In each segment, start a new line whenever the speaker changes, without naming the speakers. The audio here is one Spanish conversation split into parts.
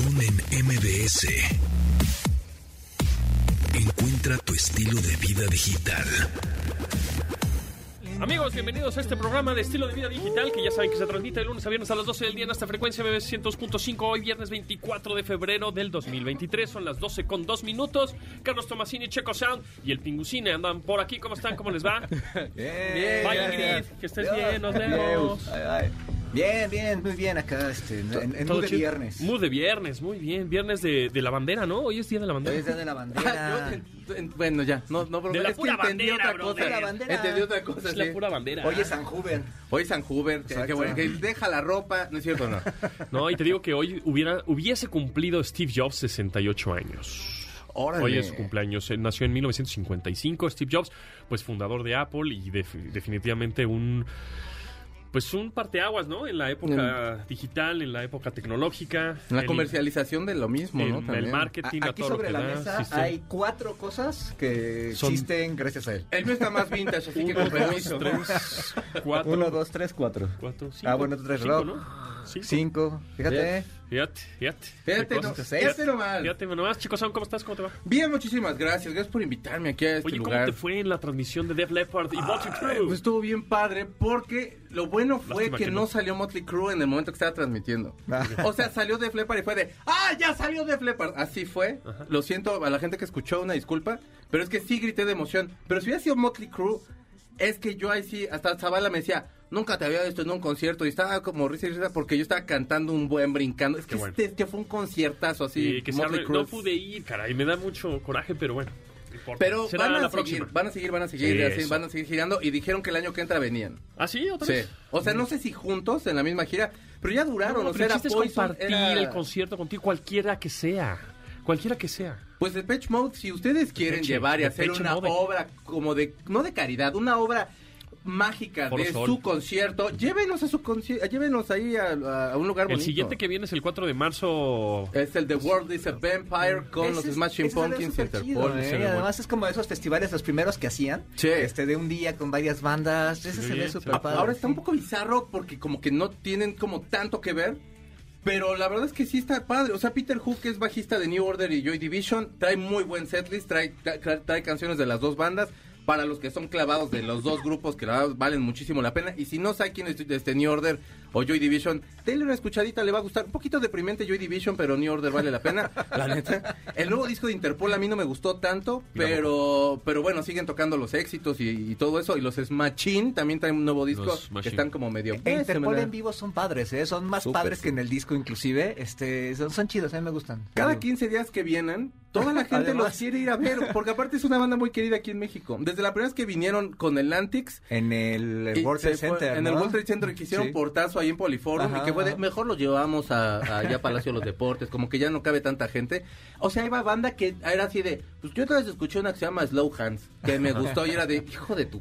Pontón en MBS. Encuentra tu estilo de vida digital.
Amigos, bienvenidos a este programa de estilo de vida digital que ya saben que se transmite de lunes a viernes a las 12 del día en esta frecuencia BB 100.5. Hoy viernes 24 de febrero del 2023. Son las 12 con 2 minutos. Carlos Tomasini, Checo Sound y el Pingucine andan por aquí. ¿Cómo están? ¿Cómo les va?
Bien,
Bye. Ingrid. Que estés bien. Nos vemos.
Ay, ay. Bien, bien, muy bien acá, este, en, en
Todo
mood de viernes.
Mood de viernes, muy bien. Viernes de, de la bandera, ¿no? Hoy es día de la
Hoy
bandera.
es día de la
Ah,
bandera.
yo en- en- bueno, ya, no, no, bro,
De la
es que
pura bandera,
otra cosa.
De la bandera.
Entendí otra cosa,
Es la
sí.
pura bandera.
Hoy es San Juven.
Hoy San Hubert, que, bueno, que deja la ropa, no es cierto, no.
No, y te digo que hoy hubiera, hubiese cumplido Steve Jobs 68 años.
Órale.
Hoy es su cumpleaños. Él nació en 1955. Steve Jobs, pues fundador de Apple y def- definitivamente un. Pues un parteaguas, ¿no? En la época digital, en la época tecnológica.
En la
el-
comercialización de lo mismo,
en
¿no?
el
También.
marketing, a,
Aquí
todo lo
sobre
que
la
da.
mesa
sí, sí.
hay cuatro cosas que
Son-
existen gracias a él.
El mío está más vintage, así que
Uno,
con
dos,
permiso.
tres, cuatro.
Uno, dos, tres, cuatro.
cuatro, cinco.
Ah, bueno, tú traes
Cinco. ¿no? Cinco.
Cinco. Fíjate.
Fíjate, fíjate.
Fíjate,
Qué
no, fíjate nomás.
Fíjate nomás, chicos, ¿cómo estás? ¿Cómo te va?
Bien, muchísimas gracias. Gracias por invitarme aquí a este
Oye, ¿cómo
lugar.
te fue en la transmisión de Def Leppard y Motley
Ay,
Crue?
pues estuvo bien padre porque lo bueno fue que,
que
no salió Motley Crue en el momento que estaba transmitiendo.
Ah.
O sea, salió de Leppard y fue de ¡Ah, ya salió de Leppard! Así fue. Lo siento a la gente que escuchó, una disculpa. Pero es que sí grité de emoción. Pero si hubiera sido Motley Crue, es que yo ahí sí, hasta Zavala me decía, nunca te había visto en un concierto. Y estaba como risa y risa porque yo estaba cantando un buen brincando. Es que,
bueno.
este- es que fue un conciertazo así.
Sí, que no pude ir, caray, me da mucho coraje, pero bueno. no.
Pero van a, seguir, van a seguir, van a seguir,
Sí,
así, van a seguir girando. Y dijeron que el año que entra venían.
¿Ah, sí? ¿Otra
Sí.
vez?
O sea, no sé si juntos en la misma gira, pero ya duraron.
No,
o
pero
sea,
el
era Poison,
compartir
era-
el concierto contigo, cualquiera que sea. Cualquiera que sea.
Pues el Pitch Mode, si ustedes quieren
Depeche,
llevar y hacer
Depeche
una
Mode.
obra como de, no de caridad, una obra mágica
Foro
de
Sol.
su concierto, llévenos a su concierto, llévenos ahí a, a un lugar
El
bonito.
siguiente que viene es el 4 de marzo.
es el The World is a Vampire con
Ese
los
es-
Smashing
ese se ve
Pumpkins y
súper chido,
Interpol.
¿eh? Y además es como esos festivales los primeros que hacían.
Sí.
Este, de un día con varias bandas. Ese
Sí,
se ve súper padre.
Ahora está un
sí.
poco bizarro porque como que no tienen como tanto que ver. Pero la verdad es que sí está padre. O sea, Peter Hook es bajista de New Order y Joy Division. Trae muy buen setlist. Trae, trae, trae canciones de las dos bandas. Para los que son clavados de los dos grupos que la verdad valen muchísimo la pena. Y si no sabe quién es este New Order o Joy Division, denle una escuchadita, le va a gustar. Un poquito deprimente Joy Division, pero New Order vale la pena. la neta. El nuevo disco de Interpol a mí no me gustó tanto, pero pero bueno, siguen tocando los éxitos y, y todo eso. Y los Smachin también traen un nuevo disco
Los
que están como medio... Eh,
Interpol en vivo son padres, ¿eh? son más
Súper,
padres
sí.
que en el disco inclusive, este, son, son chidos, a mí me gustan.
Cada
Digo,
15 días que vienen, toda la gente
Además.
los quiere ir a ver, porque aparte es una banda muy querida aquí en México. Desde la primera vez que vinieron con el Antix,
En el, el World Trade Center,
en el
¿no?
World Trade Center que hicieron
Sí.
portazo ahí en Poliforum
Ajá,
y que fue de, mejor lo llevamos a, a allá a Palacio de los Deportes, como que ya no cabe tanta gente. O sea, iba banda que era así de, pues yo otra vez escuché una que se llama Slow Hands, que me gustó y era de, hijo de tu...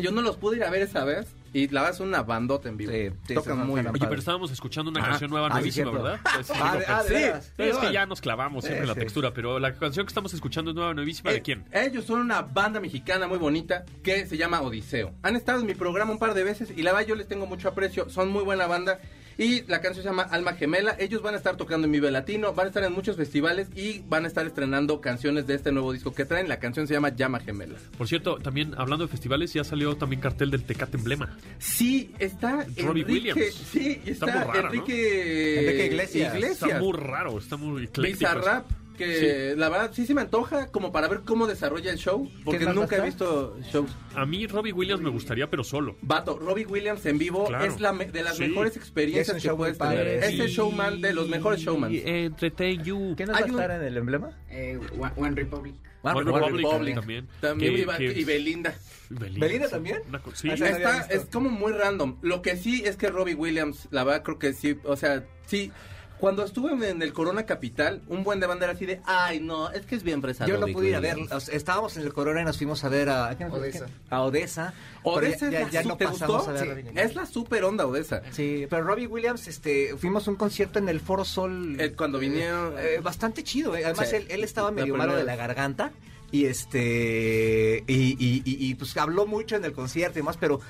Yo no los pude ir a ver esa vez y la verdad es una bandota en vivo.
Sí, sí,
Tocan muy bien.
Oye, pero estábamos escuchando una
Ah,
canción nueva,
ah,
nuevísima. ¿verdad? Pues,
Ah, de- ah, de
sí, es que ya nos clavamos siempre la textura, pero la canción que estamos escuchando es nueva, nuevísima, ¿de
Eh,
quién?
Ellos son una banda mexicana muy bonita que se llama Odiseo. Han estado en mi programa un par de veces y la verdad yo les tengo mucho aprecio. Son muy buena banda. Y la canción se llama Alma Gemela. Ellos van a estar tocando en Vive Latino, van a estar en muchos festivales y van a estar estrenando canciones de este nuevo disco que traen. La canción se llama Llama Gemela.
Por cierto, también hablando de festivales, ya salió también cartel del Tecate Emblema.
Sí, está
Robbie
Enrique,
Williams.
Sí, está,
Está muy raro, ¿no?
Enrique,
Iglesias.
Está muy raro, está muy ecléctico.
Bizarrap, que la verdad sí se me antoja como para ver cómo desarrolla el show, porque nunca he visto shows.
A mí Robbie Williams me gustaría, pero solo.
Vato, Robbie Williams en vivo
Claro.
es la de las
Sí.
mejores
Es un
experiencias que puedes tener. Es el
sí.
showman de los mejores showmans.
Y Entertain You.
¿Quién nos
Hay
va a
un-
estar en el emblema?
Eh, One, One Republic.
One
One
Republic.
Republic también.
También
Que-
iba-
que-
y Belinda.
Belinda,
¿Belinda
sí.
también?
Una sí.
Sí.
Está, es como muy random. Lo que sí es que Robbie Williams, la verdad creo que sí, o sea, sí. Cuando estuve en el Corona Capital, un buen de banda era así de, ay no, es que es bien fresa
Yo no pude ir a ver,
Williams".
o sea, estábamos en el Corona y nos fuimos a ver a... ¿a quién nos fuimos?
Odessa.
A Odessa.
Odessa
ya,
es
ya-
la
ya no
¿te
pasamos a ver.
Sí. Es la super onda Odessa.
Sí, pero Robbie Williams, este, fuimos a un concierto en el Foro Sol.
Eh, cuando vinieron...
Eh, bastante chido, eh. además
Sí.
él, él estaba medio malo de la garganta y este y, y- y- y, pues habló mucho en el concierto y demás, pero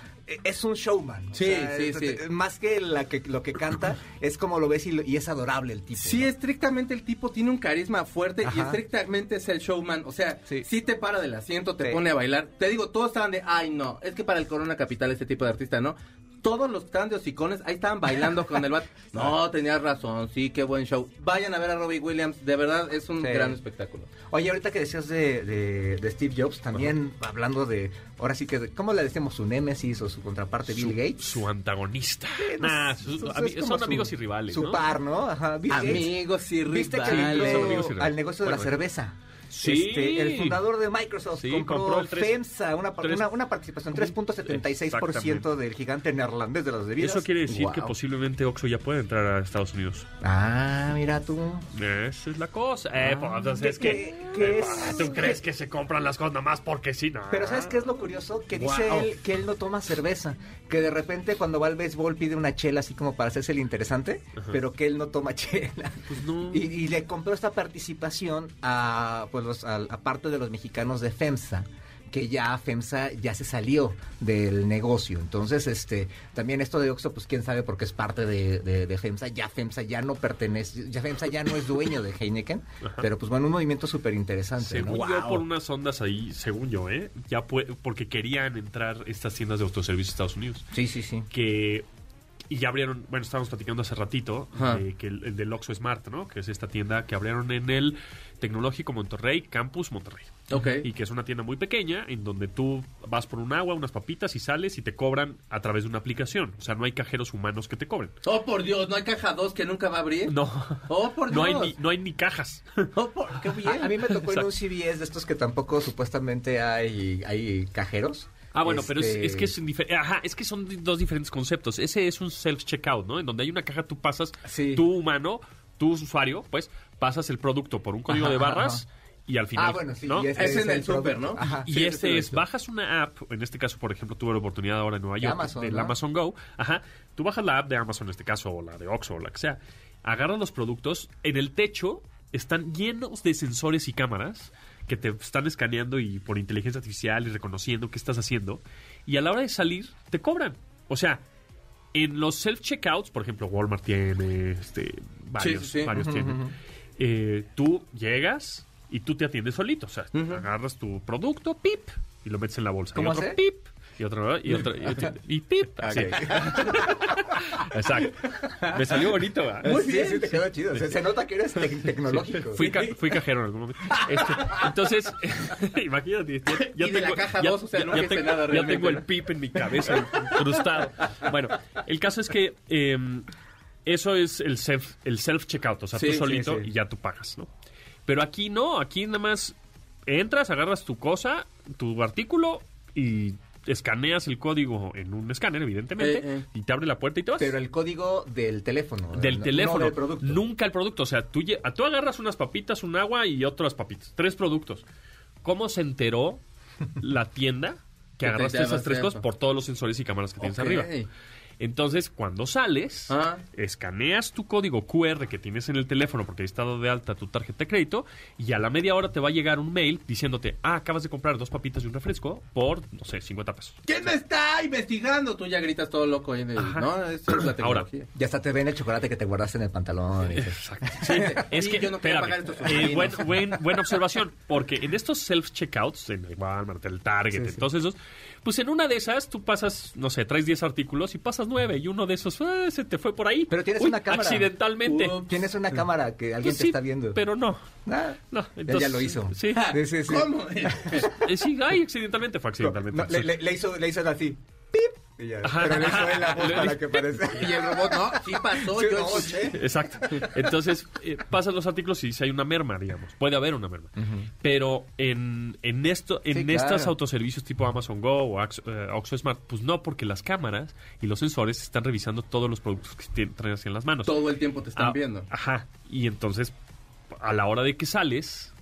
es un showman. o
Sí,
sea,
sí,
es-
sí.
Más que, la que lo que canta, es como lo ves y, lo- y es adorable el tipo.
Sí,
¿no?
estrictamente el tipo tiene un carisma fuerte y estrictamente es el showman. O sea,
Sí.
sí, te para del asiento, te
Sí.
pone a bailar. Te digo, todos estaban de, ay no, es que para el Corona Capital este tipo de artista, ¿no? Todos los que estaban de hocicones, ahí estaban bailando con el bat. No, tenías razón, sí, qué buen show. Vayan a ver a Robbie Williams, de verdad es un
Sí.
gran espectáculo.
Oye, ahorita que decías de, de- de Steve Jobs, también hablando de, ahora sí que, ¿cómo le decimos? Su némesis o su contraparte, Bill
Su-
Gates.
Su antagonista. Nah, su- ami- son
su-
amigos y rivales,
Su
¿no?
par, ¿no? Ajá, Bill Gates.
Amigos y
Viste que
rivales.
entró
Son amigos y rivales.
al negocio de la
Bueno,
cerveza.
Sí.
Este, el fundador de Microsoft
Sí,
compró,
compró
FEMSA, una, una, una participación, 3.76%
Exactamente.
del gigante neerlandés de las bebidas.
Eso quiere decir que posiblemente Oxxo ya puede entrar a Estados Unidos.
Ah, mira tú.
Esa es la cosa. Eh, pues, entonces,
¿Qué-
¿qué?
qué- qué
Eh,
es?
¿Tú crees que se compran las cosas nada más porque sí? No.
Pero ¿sabes qué es lo curioso? Que dice él que él no toma cerveza. Que de repente cuando va al béisbol pide una chela así como para hacerse el interesante, pero que él no toma chela.
Pues no.
Y, y le compró esta participación a, pues, los, a, a parte de los mexicanos de FEMSA que ya FEMSA ya se salió del negocio. Entonces, este, también esto de Oxxo, pues quién sabe porque es parte de, de- de FEMSA. Ya FEMSA ya no pertenece, ya FEMSA ya no es dueño de Heineken. Pero pues bueno, un movimiento súper interesante.
Según yo, por unas ondas ahí, según yo, ¿eh? Ya porque querían entrar estas tiendas de autoservicio de Estados Unidos.
Sí, sí, sí.
Que. Y ya abrieron, bueno, estábamos platicando hace ratito, de que el, el del Oxxo Smart, ¿no? Que es esta tienda que abrieron en el Tecnológico Monterrey, Campus Monterrey.
Ok.
Y que es una tienda muy pequeña en donde tú vas por un agua, unas papitas y sales y te cobran a través de una aplicación. O sea, no hay cajeros humanos que te cobren.
Oh, por Dios, ¿no hay caja 2 que nunca va a abrir?
No.
Oh, por
No hay,
Dios.
ni, no hay ni cajas.
Oh, por, qué bien.
A, a mí me tocó en un CVS de estos que tampoco supuestamente hay, hay cajeros.
Ah, bueno, pero es,
Este,
es que es indifer- Ajá, es que son dos diferentes conceptos. Ese es un self-checkout, ¿no? En donde hay una caja, tú pasas,
Sí.
tú humano, tú usuario, pues, pasas el producto por un código
Ajá,
de
ajá,
barras y al final,
Ah, bueno, sí.
¿no?
Es en el súper, ¿no?
Ajá.
Y
Sí,
este es, bajas una app, en este caso, por ejemplo, tuve la oportunidad ahora en Nueva York,
Amazon,
del
¿no?
Amazon Go, ajá, tú bajas la app de Amazon en este caso, o la de Oxxo, o la que sea, agarras los productos, en el techo están llenos de sensores y cámaras que te están escaneando y por inteligencia artificial y reconociendo qué estás haciendo, y a la hora de salir, te cobran. O sea, en los self-checkouts, por ejemplo, Walmart tiene, este, varios,
sí, sí.
varios tienen, eh, tú llegas y tú te atiendes solito. O sea, agarras tu producto, pip, y lo metes en la bolsa.
¿Cómo
y otro
hace?
pip, y otro, y otro, y, otro- y pip. así. Exacto. Me salió bonito, ¿verdad?
Muy bien, sí, te quedó chido. Se, se nota que eres tec- tecnológico.
Fui, ca- fui cajero en algún momento. Este, entonces, imagínate. Ya, ya
Y de la caja dos, o sea, no
tengo,
nada
ya tengo el pip en mi cabeza incrustado. Bueno, el caso es que eh, eso es el self el self checkout, o sea,
Sí,
tú
sí,
solito
sí.
y ya tú pagas, ¿no? Pero aquí no, aquí nada más entras, agarras tu cosa, tu artículo y escaneas el código en un escáner, evidentemente,
Eh, eh.
y te abre la puerta y te vas
Pero el código del teléfono.
del
no-
teléfono.
No del producto.
Nunca el producto. O sea, tú, tú agarras unas papitas, un agua y otras papitas. Tres productos. ¿Cómo se enteró la tienda que
Que te
agarraste esas tres cosas por todos los sensores y cámaras que tienes arriba? Entonces, cuando sales,
Ah.
escaneas tu código QR que tienes en el teléfono porque has estado de alta tu tarjeta de crédito y a la media hora te va a llegar un mail diciéndote, ah, acabas de comprar dos papitas y un refresco por, no sé, 50 pesos.
¿Quién me está investigando? Tú ya gritas todo loco ahí en el...
Ajá.
No, eso es la
Ahora,
tecnología.
Ya hasta te ven el chocolate que te guardaste en el pantalón.
Exacto. Sí, es que,
yo no quiero pagar estos
eh,
subinos.
buen- buen- buena observación, porque en estos self-checkouts, en el Walmart, el Target,
Sí,
en
sí.
todos esos, pues en una de esas tú pasas, no sé, traes 10 artículos y pasas 9 y uno de esos ah, se te fue por ahí.
Pero tienes
Uy,
una cámara.
Accidentalmente.
Ups.
Tienes una cámara que alguien
Pues
te
sí,
está viendo.
Pero no.
Ah,
No,
ya-
entonces,
ya lo hizo.
Sí.
Sí, sí, sí.
¿Cómo?
Eh, sí, ay, accidentalmente fue accidentalmente.
No, le- le hizo, le hizo así. Y ya.
Ajá.
Pero le hizo él la voz para que parezca.
Y el robot, no, sí pasó,
Sí,
yo
no,
escuché.
Exacto. Entonces, eh, pasan los artículos y si hay una merma, digamos. Puede haber una merma. Pero en, en esto, en
Sí, claro.
estos autoservicios tipo Amazon Go o eh, Oxxo Smart, pues no, porque las cámaras y los sensores están revisando todos los productos que traes en las manos.
Todo el tiempo te están
Ah,
viendo.
Ajá. Y entonces, a la hora de que sales,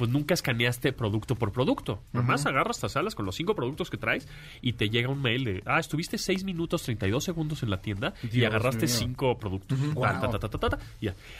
pues nunca escaneaste producto por producto. Nomás agarras estas salas con los cinco productos que traes y te llega un mail de, ah, estuviste 6 minutos 32 segundos en la tienda y agarraste
mío.
cinco productos.
Wow.
Ta, ta, ta, ta.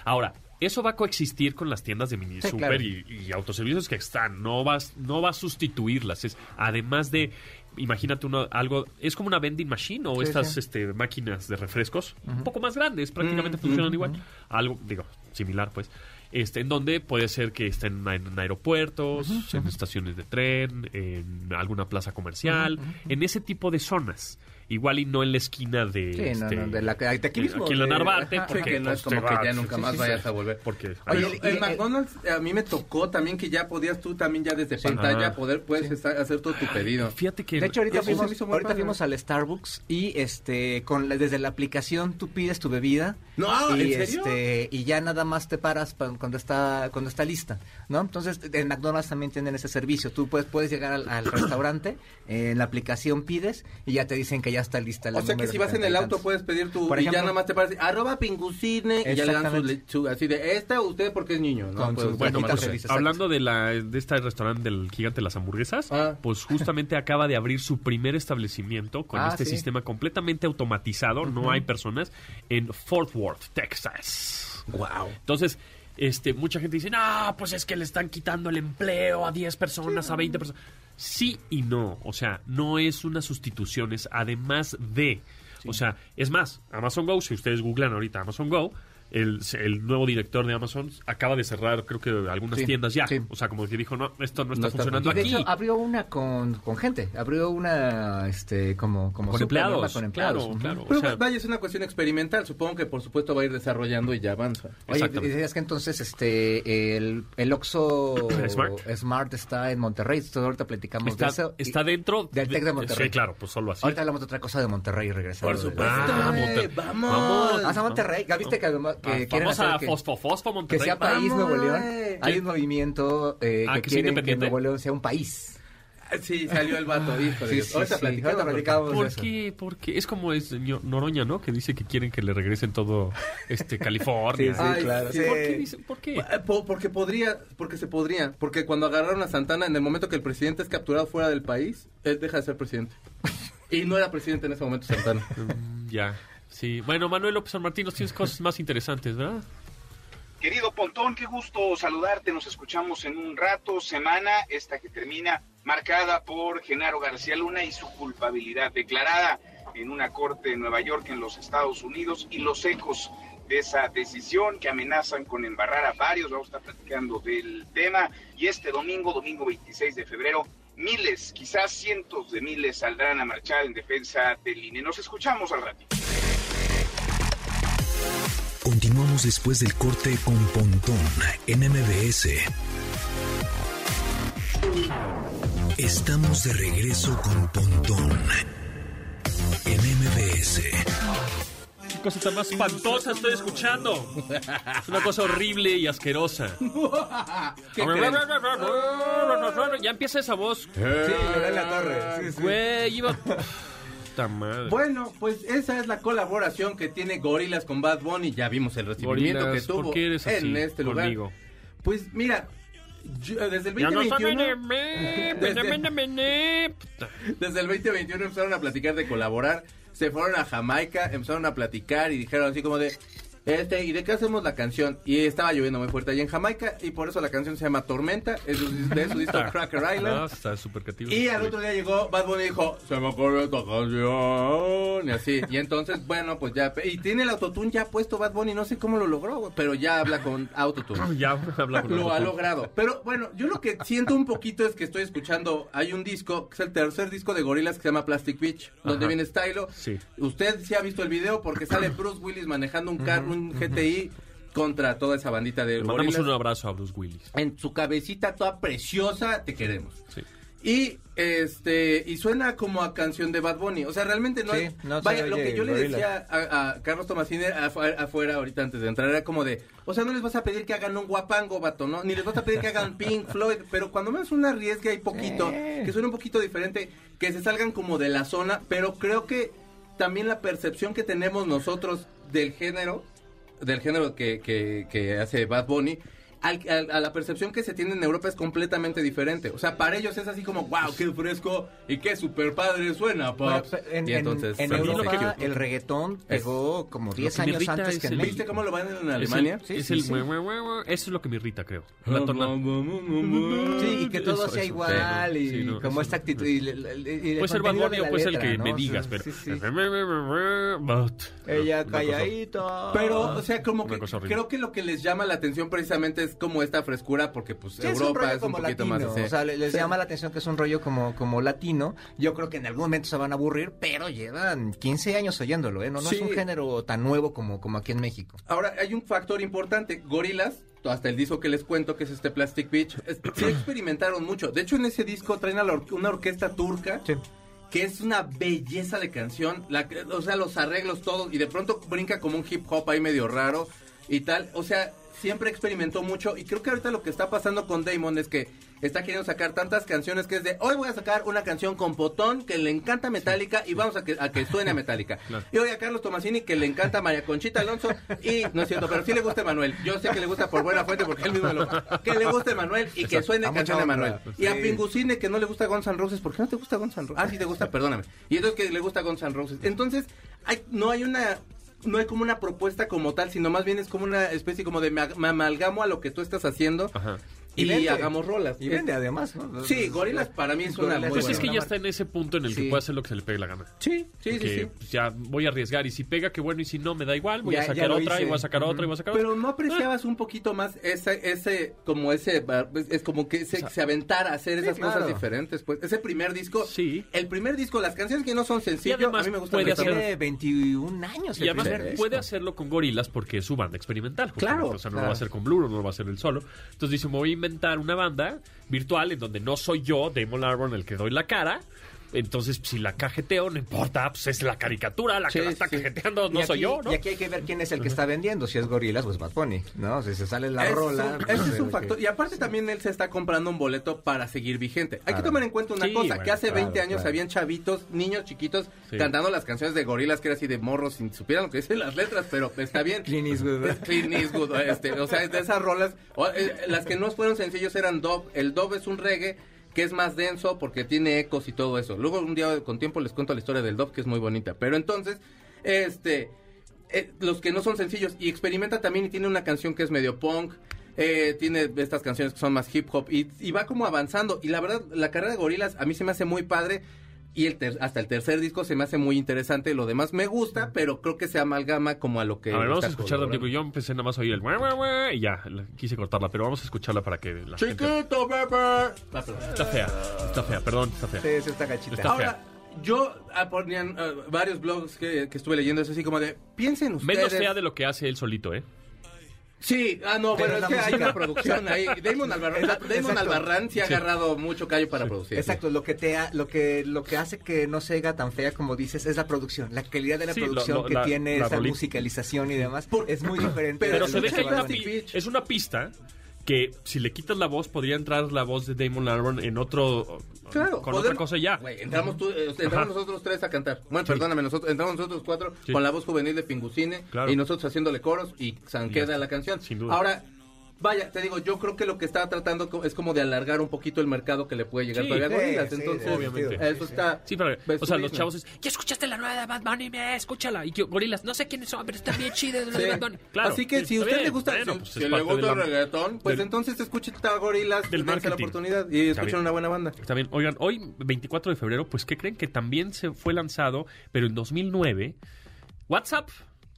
Ahora, eso va a coexistir con las tiendas de mini
Sí,
super
claro.
y, y autoservicios que están. No vas, no va a sustituirlas. Es, además de imagínate uno, algo, es como una vending machine o
Sí,
estas
sí.
este, máquinas de refrescos, un poco más grandes, prácticamente funcionan igual. Algo, digo, similar pues. Este, en donde puede ser que estén en, en aeropuertos, en estaciones de tren, en alguna plaza comercial, en ese tipo de zonas. Igual y no en la esquina de...
Sí,
este,
no, de la- de aquí mismo,
en la Narvarte,
ajá.
porque
Sí, que no
pues,
es como que
va-
ya nunca
sí,
más
sí,
vayas
sí.
a volver.
Porque...
Oye, y-
McDonald's a mí me tocó también que ya podías tú también ya desde pantalla
Ajá.
poder puedes estar- hacer todo tu pedido.
Fíjate que...
De hecho, ahorita fuimos, ahorita
padre.
fuimos al Starbucks y este con la- desde la aplicación tú pides tu bebida
No,
y
¿en serio?
este y ya nada más te paras pa- cuando está cuando está lista, ¿no? Entonces en McDonald's también tienen ese servicio. Tú puedes puedes llegar al, al restaurante, en la aplicación pides y ya te dicen que ya está lista la
O sea que si vas en el auto puedes pedir tu
Por
y ya
ejemplo-
nada más te parece arroba pingucine y ya le dan su, así de esta usted porque es niño, ¿no? Pues,
Bueno, pues,
feliz,
hablando de la de este restaurante del gigante de las hamburguesas,
Ah.
pues justamente acaba de abrir su primer establecimiento con
Ah,
este
sí.
sistema completamente automatizado, no hay personas, en Fort Worth, Texas.
wow.
Entonces, este, mucha gente dice, no, pues es que le están quitando el empleo a 10 personas, a 20 personas. Sí y no, o sea, no es una sustitución, es además de... O sea, es más, Amazon Go, si ustedes googlean ahorita Amazon Go, el, el nuevo director de Amazon acaba de cerrar, creo que algunas
Sí,
tiendas ya.
sí.
O sea, como que dijo, no, esto no está
No está
funcionando
Y de
aquí.
hecho abrió una con, con gente, abrió una este como como
Con empleados,
con empleados.
claro, claro.
Pero
o sea,
vaya, es una cuestión experimental. Supongo que por supuesto va a ir desarrollando y ya avanza.
Oye, decías que entonces este el, el Oxxo
Smart.
Smart está en Monterrey. Entonces, ahorita platicamos
está,
de eso.
está
Y
dentro
del Tec de Monterrey.
Sí, claro, pues solo así.
Ahorita hablamos de otra cosa de Monterrey regresando.
Por
de-
supuesto.
Ah,
vamos.
vamos.
Ah, a Monterrey. ¿Ya viste que, además- que
Ah,
quieren hacer
a
que,
Fosfo Fosfo
que
Monterrey.
sea país Nuevo León?
güey.
Hay un movimiento eh,
Ah,
que,
que
quieren que. Nuevo León sea un país.
Sí, salió el vato, hijo de
Sí,
Dios.
sí,
ahorita
sí.
platicamos.
Ahorita platicamos de
¿Por qué? Porque es como es Noroña, ¿no? Que dice que quieren que le regresen todo este California.
Sí, sí,
Ay,
claro.
sí.
¿Por qué? dice- ¿Por qué?
Eh, po- Porque podría, porque se podría. Porque cuando agarraron a Santana, en el momento que el presidente es capturado fuera del país, él deja de ser presidente. Y no era presidente en ese momento Santana.
Mm, ya. Sí. Bueno, Manuel López San Martín, nos tienes cosas más interesantes, ¿verdad?
Querido Pontón, qué gusto saludarte. Nos escuchamos en un rato, semana, esta que termina marcada por Genaro García Luna y su culpabilidad declarada en una corte en Nueva York, en los Estados Unidos, y los ecos de esa decisión que amenazan con embarrar a varios. Vamos a estar platicando del tema. Y este domingo, domingo 26 de febrero, miles, quizás cientos de miles saldrán a marchar en defensa del INE. Nos escuchamos al ratito.
Continuamos después del corte con Pontón en MBS. Estamos de regreso con Pontón en MBS.
Qué cosa tan más espantosa estoy escuchando. Es una cosa horrible y asquerosa. Ya empieza esa voz.
Sí, le da en la torre. Sí, sí.
Güey, iba... Puta madre.
Bueno, pues esa es la colaboración que tiene Gorilas con Bad Bunny. Ya vimos el recibimiento
Gorillaz,
que tuvo
¿por qué eres así
en este lugar.
conmigo?
Pues mira, yo- desde el
Ya no
2021,
saben, me, me, me, me, me, me. Puta.
desde el 2021 empezaron a platicar de colaborar. Se fueron a Jamaica, empezaron a platicar y dijeron así como de, este, ¿y de qué hacemos la canción? Y estaba lloviendo muy fuerte allá en Jamaica y por eso la canción se llama Tormenta, es de su- disco Cracker
No,
Island.
está súper creativo.
Y al otro día llegó Bad Bunny y dijo, se me ocurrió esta canción. Y así. Y entonces, bueno, pues ya. Y tiene el autotune ya puesto Bad Bunny. No sé cómo lo logró, pero ya habla con autotune.
Ya habla con
Lo ha logrado. Pero bueno, yo lo que siento un poquito es que estoy escuchando. Hay un disco, que es el tercer disco de Gorilas que se llama Plastic Beach, donde
Ajá.
viene Stylo.
Sí.
Usted sí ha visto el video porque sale Bruce Willis manejando un carro, un GTI, contra toda esa bandita de
Le mandamos un abrazo a Bruce Willis.
En su cabecita toda preciosa, te queremos.
Sí.
Y este y suena como a canción de Bad Bunny. O sea, realmente no
Sí,
hay-
no
Vaya, lo que yo le decía a, a Carlos Tomasini afu- afuera ahorita antes de entrar era como de, o sea, no les vas a pedir que hagan un guapango, vato, ¿no? Ni les vas a pedir que hagan Pink Floyd, pero cuando menos una arriesga y poquito,
Eh.
que suene un poquito diferente, que se salgan como de la zona, pero creo que también la percepción que tenemos nosotros del género, del género que, que, que hace Bad Bunny, al- al- a la percepción que se tiene en Europa es completamente diferente. O sea, para ellos es así como, wow, qué fresco y qué super padre suena,
Bueno,
pops.
pe- en,
y
en-
entonces,
en
lo
Europa el reggaetón pegó como 10
que me
años antes
es
que en
el-
México.
¿Viste cómo lo van en
Es el-
Alemania?
Sí,
es
sí,
el
sí.
hue- hue- hue- Eso es lo que me irrita, creo. La.
Sí, y que todo
Eso,
sea
eso,
igual
sí,
y
sí, no,
como
eso-
esta actitud. Y, y el
Puede ser Bad Bunny o puede ser el que
¿no?
me digas, pero...
Ella calladita.
Pero, o sea, como que creo que lo que les llama la atención precisamente es como esta frescura, porque pues
Sí, es un
Europa
rollo
es un poquito
latino,
más así.
o sea, le- les
Sí.
llama la atención que es un rollo como, como latino. Yo creo que en algún momento se van a aburrir, pero llevan 15 años oyéndolo, ¿eh? No, no
Sí.
es un género tan nuevo como, como aquí en México.
Ahora, hay un factor importante. Gorilas, hasta el disco que les cuento, que es este Plastic Beach, es- sí experimentaron mucho. De hecho, en ese disco traen a la or- una orquesta turca. Que es una belleza de canción, la, que- o sea, los arreglos todos, y de pronto brinca como un hip hop ahí medio raro y tal. O sea, siempre experimentó mucho, y creo que ahorita lo que está pasando con Damon es que está queriendo sacar tantas canciones que es de, hoy voy a sacar una canción con Potón que le encanta Metallica y vamos a que, a que suene a Metallica. Y hoy a Carlos Tomasini que le encanta María Conchita Alonso y, no es cierto, pero sí le gusta Manuel. Yo sé que le gusta por buena fuente porque él mismo lo... Que le guste Manuel y que suene
A
canción de. Manuel. Y a. Pingucine que no le gusta Guns N' Roses. ¿Por qué no te gusta Guns N' Roses? Ah, sí te gusta, perdóname. Y entonces que le gusta Guns N' Roses. Entonces, hay, no hay una... No hay como una propuesta como tal, sino más bien es como una especie como de me, me amalgamo a lo que tú estás haciendo
Ajá.
Y,
Y vende.
hagamos rolas.
Y vende además, ¿no?
Sí, Gorilas para mí es una muy
Pues
buena
es que ya está en ese punto en el que
Sí.
puede hacer lo que se le pegue la gana.
Sí, sí, sí,
que
sí.
pues, ya voy a arriesgar y si pega, qué bueno, y si no, me da igual, voy
Ya-
a sacar otra y voy a sacar otra y voy a sacar otra.
Pero no apreciabas un poquito más ese, ese, como ese, es como que se, se aventara a hacer esas cosas diferentes, pues. Ese primer disco,
Sí.
el primer disco, las canciones que no son sencillas, a mí me gustan
puede hacer-
Tiene 21 años
Y
el
además puede hacerlo con gorilas porque es su banda experimental.
Claro,
O sea, no lo va a hacer con Blur, no lo va a hacer él solo. Entonces dice, voy inventar una banda virtual en donde no soy yo, Damon Albarn, el que doy la cara. Entonces, si la cajeteo, no importa, pues es la caricatura, la que
Sí,
la está
sí.
cajeteando, no
aquí,
soy yo, ¿no?
Y aquí hay que ver quién es el que está vendiendo. Si es Gorilas, pues Bad Bunny, ¿no? Si se sale la
es
rola.
un-
pues,
ese es un factor.
que-
Y aparte también él se está comprando un boleto para seguir vigente. Hay que tomar en cuenta una
Sí,
cosa,
bueno,
que hace
claro,
20 años
claro.
habían chavitos, niños chiquitos,
Sí.
cantando las canciones de gorilas que era así de morros, sin supieran lo que dicen las letras, pero está bien.
Clint Eastwood.
Es Clint Eastwood, este, o sea, de esas rolas, o, eh, las que no fueron sencillos eran dub. El dub es un reggae que es más denso porque tiene ecos y todo eso. Luego un día con tiempo les cuento la historia del dub que es muy bonita. Pero entonces, este, eh, los que no son sencillos y experimenta también y tiene una canción que es medio punk. eh, tiene estas canciones que son más hip hop y, y va como avanzando. Y la verdad, la carrera de Gorilas a mí se me hace muy padre. Y el ter- hasta el tercer disco se me hace muy interesante. Lo demás me gusta, pero creo que se amalgama como a lo que.
a ver, vamos a escucharla, tipo, yo empecé nada más a oír el... Y ya, quise cortarla, pero vamos a escucharla para que la gente...
Chiquito, bebé. Ah.
Está fea, está fea, perdón, está fea.
Sí, sí, está gachita.
Está
Ahora, yo ah, ponían ah, varios blogs que, que estuve leyendo, es así como de, piensen ustedes.
Menos fea de lo que hace él solito, ¿eh?
Sí, ah, no,
Pero
bueno, es
la
que hay una producción ahí. Damon, Albarrán,
Exacto,
Damon
exacto.
Albarrán sí ha
Sí.
agarrado mucho callo para producir.
Exacto, lo que te ha- lo que lo que hace que no se haga tan fea como dices es la producción, la calidad de la
lo-
producción
lo-
que
la-
tiene
la
esa musicalización y demás
Por-
es muy diferente.
Pero
se ve
que
una es una pista que si le quitas la voz podría entrar la voz de Damon Albarn en otro
Claro,
con
podemos-
otra cosa ya.
Entramos, tú, eh, entramos nosotros tres a cantar. Bueno,
Sí.
perdóname, nosotros, entramos nosotros cuatro
Sí.
con la voz juvenil de Pingucine
Claro.
y nosotros haciéndole coros y queda
está.
la canción.
Sin duda.
Ahora, vaya, te digo, yo creo que lo que está tratando es como de alargar un poquito el mercado que le puede llegar
Sí,
todavía a
sí,
Gorillaz.
sí,
Entonces,
obviamente.
eso está...
Sí, pero, o sea, los chavos es, ¿ya escuchaste la nueva de Bad Bunny? Me, escúchala. Y que, gorilas, no sé quiénes son, pero están bien chidas las
Sí.
de Bad Bunny. Claro.
Así que si a
está
usted
bien.
le gusta,
Bueno,
si,
pues
le gusta el
la-
reggaetón, pues
del-
entonces escuche a Gorilas,
del
dense la oportunidad y
Está
escuchen una buena banda.
Está bien. Oigan, hoy, 24 de febrero, pues, ¿qué creen? Que también se fue lanzado, pero en 2009, WhatsApp.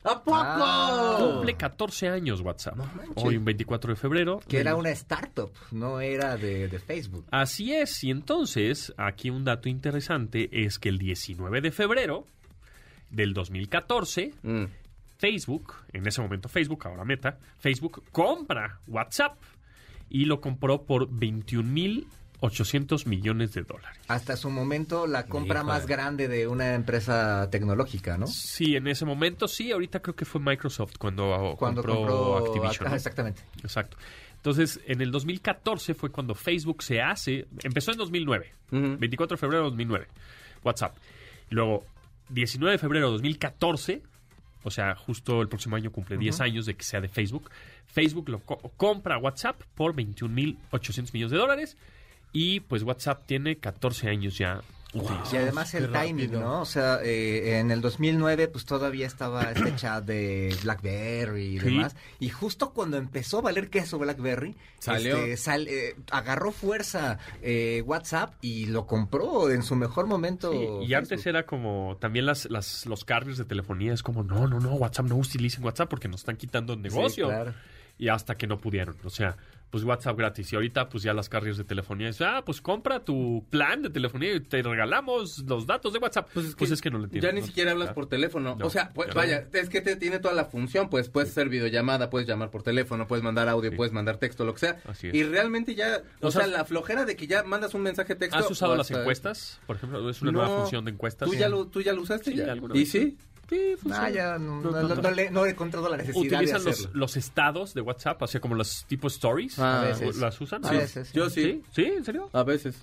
¿A poco?
Ah.
Cumple 14 años WhatsApp. Hoy, 24 de febrero.
que era una startup, no era de, de Facebook.
Así es, y entonces, aquí un dato interesante es que el 19 de febrero del 2014,
Mm.
Facebook, en ese momento Facebook, ahora Meta, Facebook compra WhatsApp y lo compró por 21.800 millones de dólares.
Hasta su momento la compra
Híjole.
más grande de una empresa tecnológica, ¿no?
Sí, en ese momento sí, ahorita creo que fue Microsoft cuando,
Cuando
compró,
compró,
Activision. ¿no?
exactamente.
Exacto. Entonces, en el 2014 fue cuando Facebook se hace, empezó en 2009,
Ujú.
24 de febrero de 2009, WhatsApp. Luego, 19 de febrero de 2014, o sea, justo el próximo año cumple 10 años de que sea de Facebook. Facebook lo co- compra a WhatsApp por 21.800 millones de dólares y pues WhatsApp tiene 14 años ya utilizado.
Y además el timing, ¿no? O sea, eh, en el 2009 pues todavía estaba este chat de BlackBerry y
Sí.
demás. Y justo cuando empezó a valer queso BlackBerry,
Salió.
este, sal- eh, agarró fuerza eh, WhatsApp y lo compró en su mejor momento.
Sí, y antes era como también las, las los carriers de telefonía es como no no no WhatsApp no utilicen WhatsApp porque nos están quitando el negocio
Sí, claro.
y hasta que no pudieron o sea pues WhatsApp gratis y ahorita pues ya las carriers de telefonía es ah pues compra tu plan de telefonía y te regalamos los datos de WhatsApp pues es que, no le entiendo
Ya ni siquiera hablas por teléfono.
No,
o sea, pues,
no.
vaya, es que te tiene toda la función, pues puedes hacer videollamada, puedes llamar por teléfono, puedes mandar audio,
Sí.
puedes mandar texto, lo que sea.
Así es.
Y realmente ya, o,
O
sea,
sea,
la flojera de que ya mandas un mensaje texto.
¿Has usado las encuestas? Por ejemplo, es una nueva función de encuestas.
¿Tú ya lo, tú ya lo usaste? Ya? ¿Y sí?
Sí, funciona.
Ah, ya no,
No,
no-
no,
le- no he encontrado la necesidad
Utilizan
de
los,
hacerlo.
los estados de WhatsApp, o sea, como los tipos stories.
Ah,
a veces.
¿Las usan?
A
Sí.
veces.
Yo sí.
¿Sí? ¿Sí? ¿En serio?
A veces.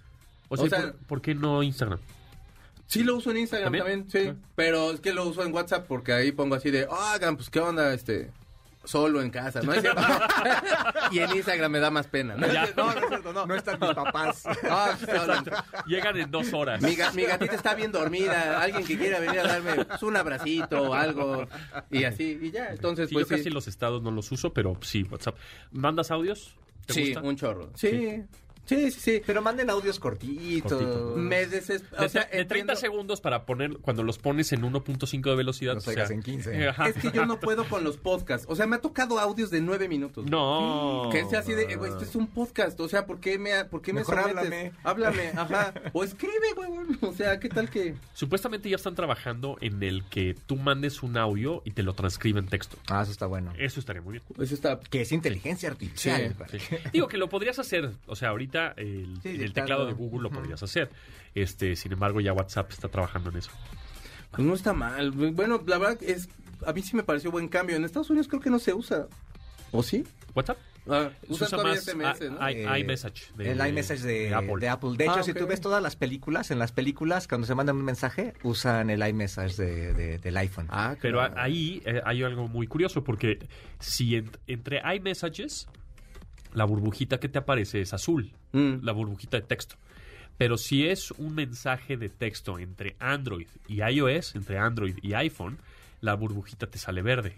O sea,
O sea-
¿por, por qué no Instagram?
Sí lo uso en Instagram
¿También?
también, sí.
Ah.
Pero es que lo uso en WhatsApp porque ahí pongo así de, oigan, pues qué onda, este, solo en casa, ¿no? Es cierto? y en Instagram me da más pena, ¿no?
Ya.
No, no es cierto, no. No están mis papás.
Llegan en dos horas.
Mi, ga- mi gatita está bien dormida, alguien que quiera venir a darme pues, un abracito o algo y así, y ya, entonces
Sí,
pues
yo
sí.
casi los estados no los uso, pero sí, WhatsApp. ¿Mandas audios? ¿Te
Sí,
gusta?
un chorro. Sí, sí, sí, sí.
Pero manden audios cortitos.
Cortito.
Me desespero.
De,
O sea,
de 30
entiendo-
segundos para poner, cuando los pones en 1.5 de velocidad.
Los
o sea,
en 15.
ajá.
Es que yo no puedo con los podcasts. O sea, me ha tocado audios de nueve minutos.
No.
Que sea así de, eh, güey, esto es un podcast. O sea, ¿por qué me, por qué me
Mejor
sometes?
háblame.
Háblame, ajá. O escribe, güey. O sea, ¿qué tal que...?
Supuestamente ya están trabajando en el que tú mandes un audio y te lo transcribe en texto.
Ah, eso está bueno.
Eso estaría muy bien.
Eso está...
Que es inteligencia artificial.
Sí,
Sí. Digo que lo podrías hacer, o sea, ahorita el,
Sí,
en el
dictando.
teclado de Google lo podrías hacer. Este, sin embargo, ya WhatsApp está trabajando en eso.
Pues no está mal. Bueno, la verdad es... A mí sí me pareció buen cambio. En Estados Unidos creo que no se usa. ¿O sí?
WhatsApp
Ah,
usa
todavía
más
SMS, ¿no?
i-
Eh,
iMessage. de-
el iMessage de,
de Apple.
de Apple. De hecho,
Ah,
si
ok.
tú ves todas las películas, en las películas, cuando se mandan un mensaje, usan el iMessage de, de- del iPhone.
Ah,
Pero
claro.
ahí eh, hay algo muy curioso porque si en- entre iMessages, la burbujita que te aparece es azul,
Mm.
la burbujita de texto. Pero si es un mensaje de texto entre Android y iOS, entre Android y iPhone, la burbujita te sale verde.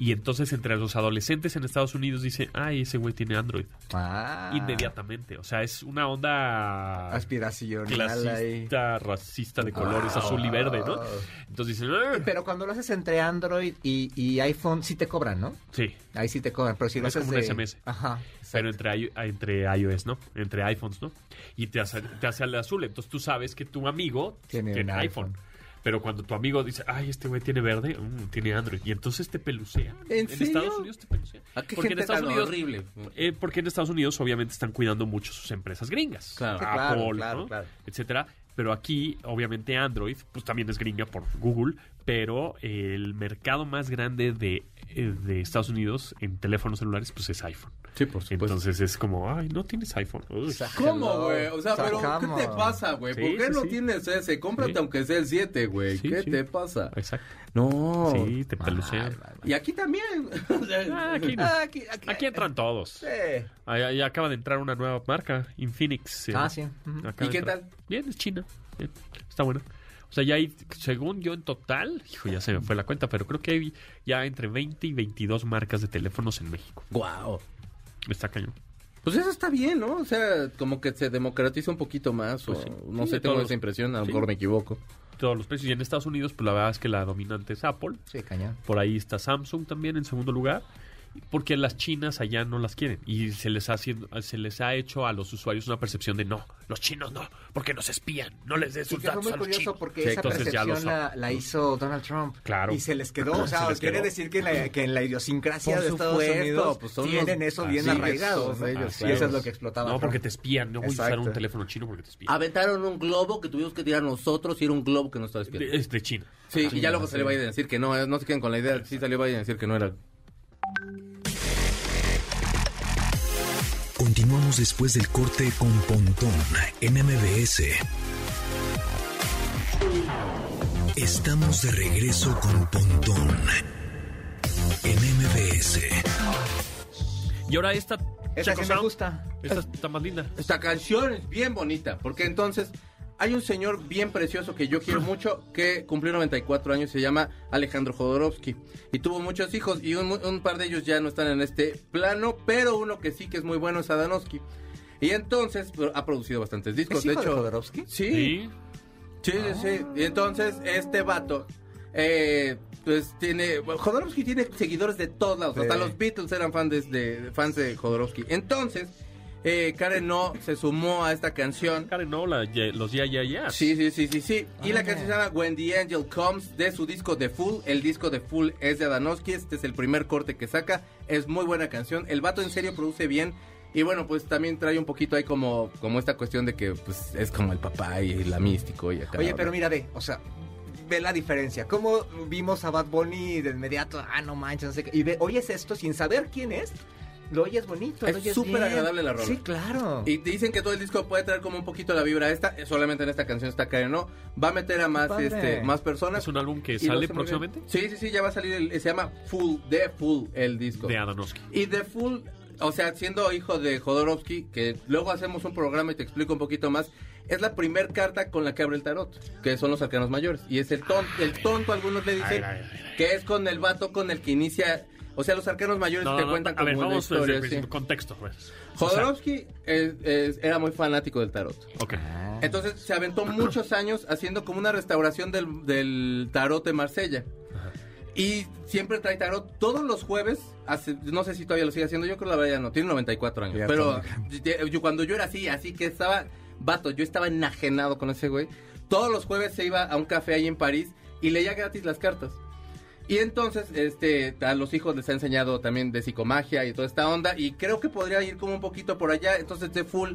Y entonces entre los adolescentes en Estados Unidos dicen, ay, ese güey tiene Android.
Ah.
Inmediatamente. O sea, es una onda
Aspiracional ahí.
clasista, racista de colores azul y verde, ¿no? Entonces dicen, "Ah".
Pero cuando lo haces entre Android y, y iPhone, sí te cobran, ¿no?
sí,
Ahí sí te cobran, pero si lo
Es
haces
como un SMS.
Ajá.
pero entre, i- entre iOS, ¿no? Entre iPhones, ¿no? Y te hace, te hace el azul. Entonces tú sabes que tu amigo
Tiene
tiene,
un
iPhone.
iPhone.
Pero cuando tu amigo dice, ay, este güey tiene verde, mm, tiene Android. Y entonces te pelucean.
¿En?
Estados Unidos te pelucean.
¿A qué
Porque
gente
en Estados
tan
Unidos,
horrible?
eh, porque en Estados Unidos obviamente están cuidando mucho sus empresas gringas.
Claro.
Apple,
claro, claro,
¿no?
claro.
etcétera. Pero aquí, obviamente, Android, pues también es gringa por Google, pero el mercado más grande de, eh, de Estados Unidos en teléfonos celulares, pues es iPhone.
Sí, por supuesto.
Entonces es como, ay, no tienes iPhone. Uy.
¿Cómo, güey? O sea, pero ¿qué te pasa, güey?
Sí,
¿Por qué
sí,
no
sí.
tienes ese? Cómprate
Sí.
aunque sea el 7, güey.
Sí,
¿Qué
sí.
te pasa?
Exacto.
No.
Sí, te pelucean.
Y aquí también.
Ah, aquí, no.
Ah, aquí, aquí-
Aquí entran todos.
Sí.
Ahí, ahí acaba de entrar una nueva marca, Infinix. eh,
Ah, sí. Ujú.
acaba
¿Y qué
entrar.
tal?
Bien, es China. Bien, está buena. O sea, ya hay, según yo en total, hijo, ya se me fue la cuenta, pero creo que hay ya entre 20 y 22 marcas de teléfonos en México.
Guau.
Está cañón.
Pues eso está bien, ¿no? O sea, como que se democratiza un poquito más.
Pues
o
sí.
no
Sí,
sé, tengo esa impresión. A lo
sí.
mejor me equivoco.
Todos los precios. Y en Estados Unidos, pues la verdad es que la dominante es Apple.
Sí, cañón.
Por ahí está Samsung también en segundo lugar. Porque las chinas allá no las quieren. Y se les, ha haciendo, se les ha hecho a los usuarios una percepción de no, los chinos no, porque nos espían. No les des
Sí,
sus
que fue
datos
muy
a los
curioso
chinos.
porque
Sí,
esa percepción la, la hizo Donald Trump.
Claro.
Y se les quedó. O sea,
Se les
quiere
quedó.
decir que en la, que en la idiosincrasia
Por
de Estados
supuesto,
Unidos
pues son
tienen
los-
eso bien
así
arraigado.
ellos, claro.
eso es lo que explotaba.
No,
Trump.
porque te espían. No voy a usar un teléfono chino porque te espían.
Aventaron un globo que tuvimos que tirar nosotros y era un globo que no estaba espiando.
Es de China.
Sí, y ya luego
sí.
se le va a ir a decir que no, eh, no se queden con la idea. Sí salió Biden a decir que no era.
Continuamos después del corte con Pontón en MBS. Estamos de regreso con Pontón en MBS.
Y ahora esta.
Sí me gusta.
Esta está más linda.
Esta canción es bien bonita, porque entonces hay un señor bien precioso que yo quiero mucho, que cumplió 94 años, se llama Alejandro Jodorowsky, y tuvo muchos hijos, y un, un par de ellos ya no están en este plano, pero uno que sí que es muy bueno es Adanowski. Y entonces ha producido bastantes discos,
¿Es
de
hijo de
hecho...
Jodorowsky?
Sí,
Sí.
Sí, sí, sí. Y entonces, este vato, eh, pues tiene. bueno, Jodorowsky tiene seguidores de todos lados.
Sí.
Hasta los Beatles eran fans de, de- fans de Jodorowsky. Entonces, eh, Karen No se sumó a esta canción.
Karen, no, la- los ya, ya, ya.
Sí, sí, sí, sí, sí. Y la canción se llama When the Angel Comes de su disco The Fool. El disco The Fool es de Adanowski. Este es el primer corte que saca. Es muy buena canción. El vato en serio produce bien. Y bueno, pues también trae un poquito ahí como, como esta cuestión de que pues es como el papá y la místico y acá.
Oye, pero mira, ve, o sea, ve la diferencia. ¿Cómo vimos a Bad Bunny de inmediato? Ah, no manches, no sé qué. Y ve, oyes esto sin saber quién es. Lo oyes bonito,
Es
lo
súper agradable la rola.
Sí, claro.
Y te dicen que todo el disco puede traer como un poquito la vibra esta, eh, solamente en esta canción está Karen, ¿no? Va a meter a más
padre.
este más personas.
Es un álbum que sale próximamente
Sí, sí, sí, ya va a salir, el- se llama Full, The Full el disco.
de Adanowski.
Y The Full, o sea, siendo hijo de Jodorowsky, que luego hacemos un programa y te explico un poquito más, es la primer carta con la que abre el tarot, que son los arcanos mayores. Y es el tonto, el tonto algunos le dicen,
Ay, ay, ay,
que es con el vato con el que inicia... O sea, los arcanos mayores
No,
te
no,
cuentan
a ver,
como una
vamos desde
historia.
el
sí.
contexto. pues. O sea,
Jodorowsky es- es- era muy fanático del tarot.
ok.
Ah.
Entonces se aventó muchos años haciendo como una restauración del, del tarot de Marsella. Y siempre trae tarot todos los jueves. Hace, no sé si todavía lo sigue haciendo. Yo creo que la verdad ya no. Tiene 94 años.
Ya
pero yo- cuando yo era así, así que estaba. Vato, yo estaba enajenado con ese güey. Todos los jueves se iba a un café ahí en París y leía gratis las cartas. Y entonces, este, a los hijos les ha enseñado también de psicomagia y toda esta onda. Y creo que podría ir como un poquito por allá. Entonces, de full,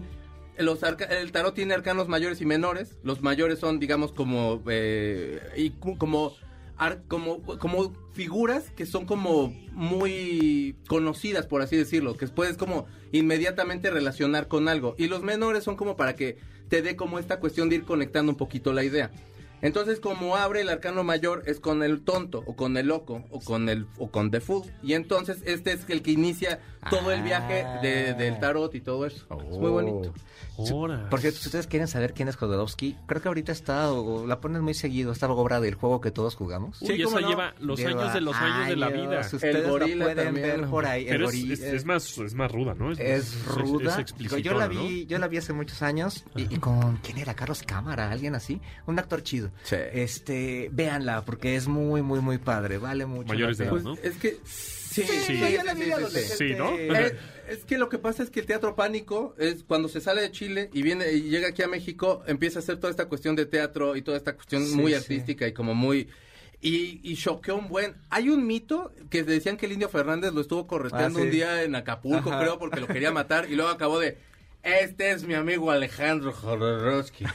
los arca- el tarot tiene arcanos mayores y menores. Los mayores son, digamos, como, eh, y como, como, como figuras que son como muy conocidas, por así decirlo, que puedes como inmediatamente relacionar con algo. Y los menores son como para que te dé como esta cuestión de ir conectando un poquito la idea. Entonces, como abre el arcano mayor es con el tonto, o con el loco, o con el, o con the fool. Y entonces este es el que inicia todo el viaje de- del tarot y todo eso. Es muy bonito.
Ahora.
Por cierto, si ustedes quieren saber quién es Jodorowsky, creo que ahorita está, o la ponen muy seguido, esta obra del juego que todos jugamos.
Uy,
Sí,
esa
no.
lleva los
Lleva
años de los años de la vida.
Ustedes
El gorila
la pueden
también.
ver por ahí. el
Pero es,
gorila-
es- es más, es más ruda, ¿no?
Es ruda.
Es,
Digo, yo la vi, yo la vi hace muchos años y, y con quién era Carlos Cámara, alguien así, un actor chido.
Sí.
Este, véanla porque es muy muy muy padre, vale mucho.
Mayores de edad,
Pues
¿no?
es que... Sí,
Sí. ¿no?
Eh, es que lo que pasa es que el teatro pánico es cuando se sale de Chile y viene y llega aquí a México, empieza a hacer toda esta cuestión de teatro y toda esta cuestión
Sí,
muy
sí.
artística y como muy y, y choqueó un buen. Hay un mito que decían que el Indio Fernández lo estuvo correteando
Ah, sí.
un día en Acapulco,
Ajá.
creo, porque lo quería matar y luego acabó de este es mi amigo Alejandro Jodorowsky.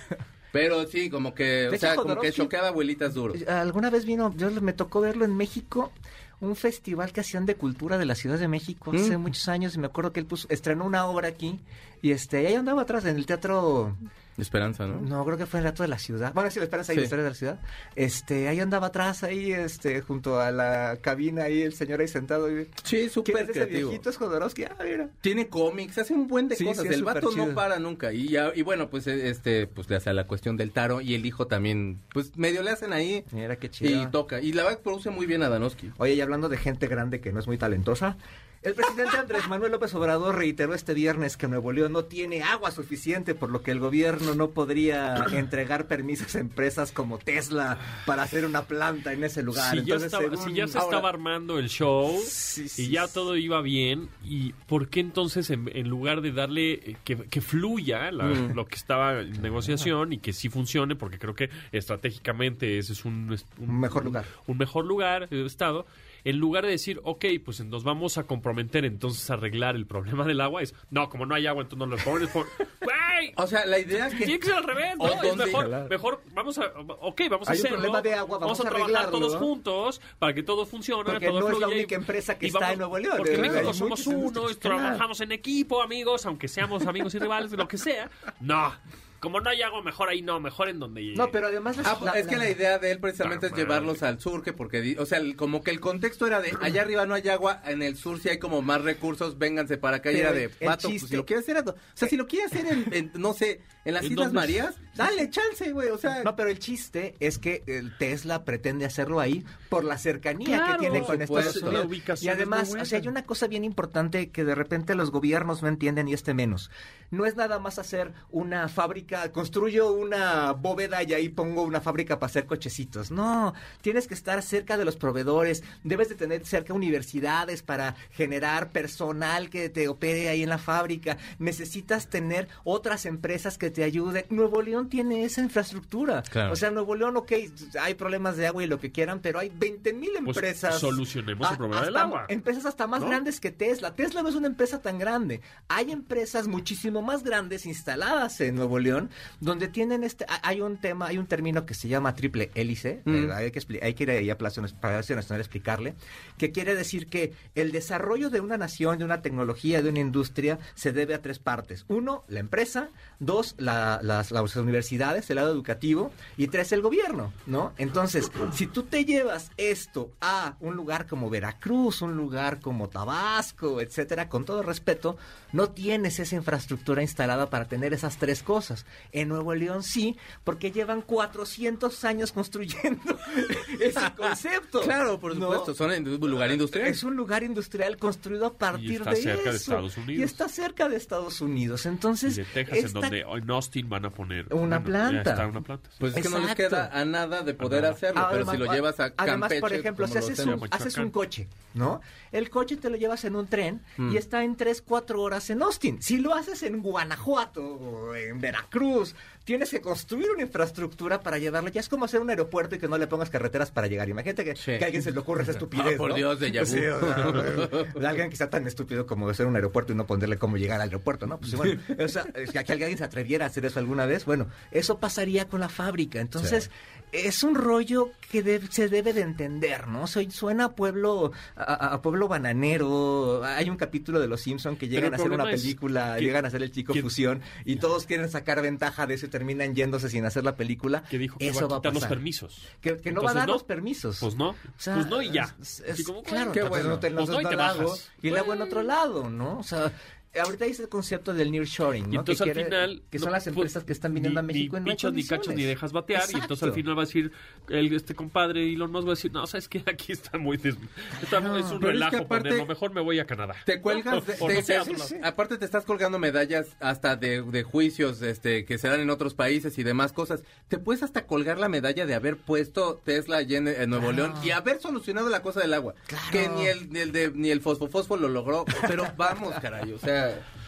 Pero sí, como que, o
hecho,
sea, como que choqueaba abuelitas duro.
Alguna vez vino, yo me tocó verlo en México, un festival que hacían de cultura de la Ciudad de México hace
Mm.
muchos años y me acuerdo que él puso, estrenó una obra aquí y este, ahí andaba atrás en el teatro,
Esperanza, ¿no?
no, creo que fue el Teatro de la Ciudad, bueno, sí, esperanza ahí,
Sí.
la historia de la ciudad, este, ahí andaba atrás, ahí, este, junto a la cabina ahí, el señor ahí sentado, y,
Sí,
¿quién
súper
es
creativo.
viejito? Es Jodorowsky, ah, mira.
Tiene cómics, hace un buen de
Sí,
cosas.
sí,
el vato no para nunca. Y, ya- y bueno, pues eh, este, pues le hace la cuestión del taro y el hijo también, pues medio le hacen ahí
Mira qué
y
chido.
toca. Y la verdad produce muy bien a Danowski.
Oye, y hablando de gente grande que no es muy talentosa, el presidente Andrés Manuel López Obrador reiteró este viernes que Nuevo León no tiene agua suficiente, por lo que el gobierno no podría entregar permisos a empresas como Tesla para hacer una planta en ese lugar.
Si ya,
Entonces,
estaba,
según-
si ya se
Ahora-
estaba armando el show
Sí, sí,
y ya todo iba bien, ¿y por qué entonces en, en lugar de darle eh, que, que fluya la-
Mm.
lo que estaba en negociación y que sí funcione, porque creo que estratégicamente ese es un,
Un mejor lugar.
un mejor lugar, eh, estado, en lugar de decir, ok, pues nos vamos a comprometer entonces a arreglar el problema del agua, es, no, como no hay agua, entonces no lo pones por... ¡Güey!
O sea, la idea que...
Tiene que ser al revés, ¿no? Es mejor, mejor, vamos a, ok, vamos a
Hay un
hacerlo.
problema de agua, vamos a
trabajar
arreglarlo,
todos juntos para que todo funcione,
Porque
todo
no es la
y-
única empresa que está en Nuevo León,
Porque México somos uno, y trabajamos en equipo, amigos, aunque seamos amigos y rivales, lo que sea. No. Como no hay agua, mejor ahí no, mejor en donde...
No, pero además... las-
Ah, pues, es que la idea de él precisamente
Ah,
es llevarlos al sur, que porque, o sea, como que el contexto era de allá arriba no hay agua, en el sur sí hay como más recursos, vénganse para acá y era de
el
pato, pues
chiste-
si lo quiere hacer, o sea, si lo quiere hacer en, en, no sé, en las
¿En
Islas? Marías, dale chance, güey, o sea,
No, pero el chiste es que el Tesla pretende hacerlo ahí por la cercanía
Claro,
que tiene con
por
Estados
supuesto.
Unidos.
La ubicación
Y además, o sea, hay una cosa bien importante que de repente los gobiernos no entienden y este menos. No es nada más hacer una fábrica, construyo una bóveda y ahí pongo una fábrica para hacer cochecitos. No, tienes que estar cerca de los proveedores, debes de tener cerca universidades para generar personal que te opere ahí en la fábrica. Necesitas tener otras empresas que te ayuden. Nuevo León tiene esa infraestructura.
Claro.
O sea, Nuevo León, ok, hay problemas de agua y lo que quieran, pero hay 20 mil
Pues,
empresas.
solucionemos el
Ah,
problema del agua.
Empresas hasta más
¿No?
grandes que Tesla. Tesla no es una empresa tan grande. Hay empresas muchísimo más grandes instaladas en Nuevo León, donde tienen este, ha- hay un tema, hay un término que se llama triple hélice.
Mm.
hay, que hay que ir ahí a Palacio Nacional a explicarle, que quiere decir que el desarrollo de una nación, de una tecnología, de una industria, se debe a tres partes. Uno, la empresa. Dos, la- las, las universidades, el lado educativo. Y tres, el gobierno, ¿no? Entonces, si tú te llevas esto a un lugar como Veracruz, un lugar como Tabasco, etcétera, con todo respeto, no tienes esa infraestructura instalada para tener esas tres cosas. En Nuevo León sí, porque llevan 400 años construyendo ese concepto.
claro, por
¿no?
supuesto, son un lugar industrial.
Es un lugar industrial construido a partir
está
de
cerca de
eso.
Estados Unidos.
Y está cerca de Estados Unidos. Entonces,
Y de Texas, en donde en Austin van a poner
Una planta.
ya está una planta. sí.
Pues es que no les queda a nada de poder
nada.
hacerlo, pero
Además,
si lo llevas a
Además,
Campeche,
por ejemplo, si haces un, haces un coche, ¿no? El coche te lo llevas en un tren
Mm.
y está en 3, 4 horas en Austin. Si lo haces en Guanajuato o en Veracruz, tienes que construir una infraestructura para llevarlo. Ya es como hacer un aeropuerto y que no le pongas carreteras para llegar. Imagínate que,
Sí.
que a alguien se le ocurre esa estupidez.
Ah, por
¿no?
Dios, déjà vu.
Sí, o sea, de alguien que sea tan estúpido como hacer un aeropuerto y no ponerle cómo llegar al aeropuerto, ¿no? Pues bueno, o sea, que alguien se atreviera a hacer eso alguna vez, bueno, eso pasaría con la fábrica. Entonces, es un rollo que de- se debe de entender, ¿no? Soy, suena a pueblo, a, pueblo bananero. Hay un capítulo de Los Simpson que llegan a hacer una película,
que-
llegan a hacer el chico
que-
fusión y todos quieren sacar ventaja de eso y terminan yéndose sin hacer la película.
que dijo que
eso
va a quitar los
pasar.
permisos.
Que, que no va a dar
no.
los permisos.
Pues no.
O sea,
pues no y ya.
es- es-
como,
claro,
qué bueno.
no te,
Pues no, y te bajas.
y la hago en
Bueno.
otro lado, ¿no? O sea, ahorita dice el concepto del nearshoring, ¿no?
Y entonces
que
al
quiere-
final...
que son
no,
las
pues,
empresas que están viniendo a
ni-
México
ni
y no hay
pichos, ni cachos, ni dejas batear. Y entonces al final va a decir el, este compadre Elon Musk va a decir, no, sabes que aquí está muy... des- está-
Claro.
es un
Pero es que
relajo
aparte-
ponerlo. Mejor me voy a Canadá.
Te cuelgas de, te-
no a
aparte te estás colgando medallas hasta de, de juicios este que se dan en otros países y demás cosas. Te puedes hasta colgar la medalla de haber puesto Tesla allí en, en Nuevo
Claro.
León y haber solucionado la cosa del agua.
Claro.
Que ni el, ni el de ni el fosfofosfo lo logró, pero vamos, caray, o sea, Right.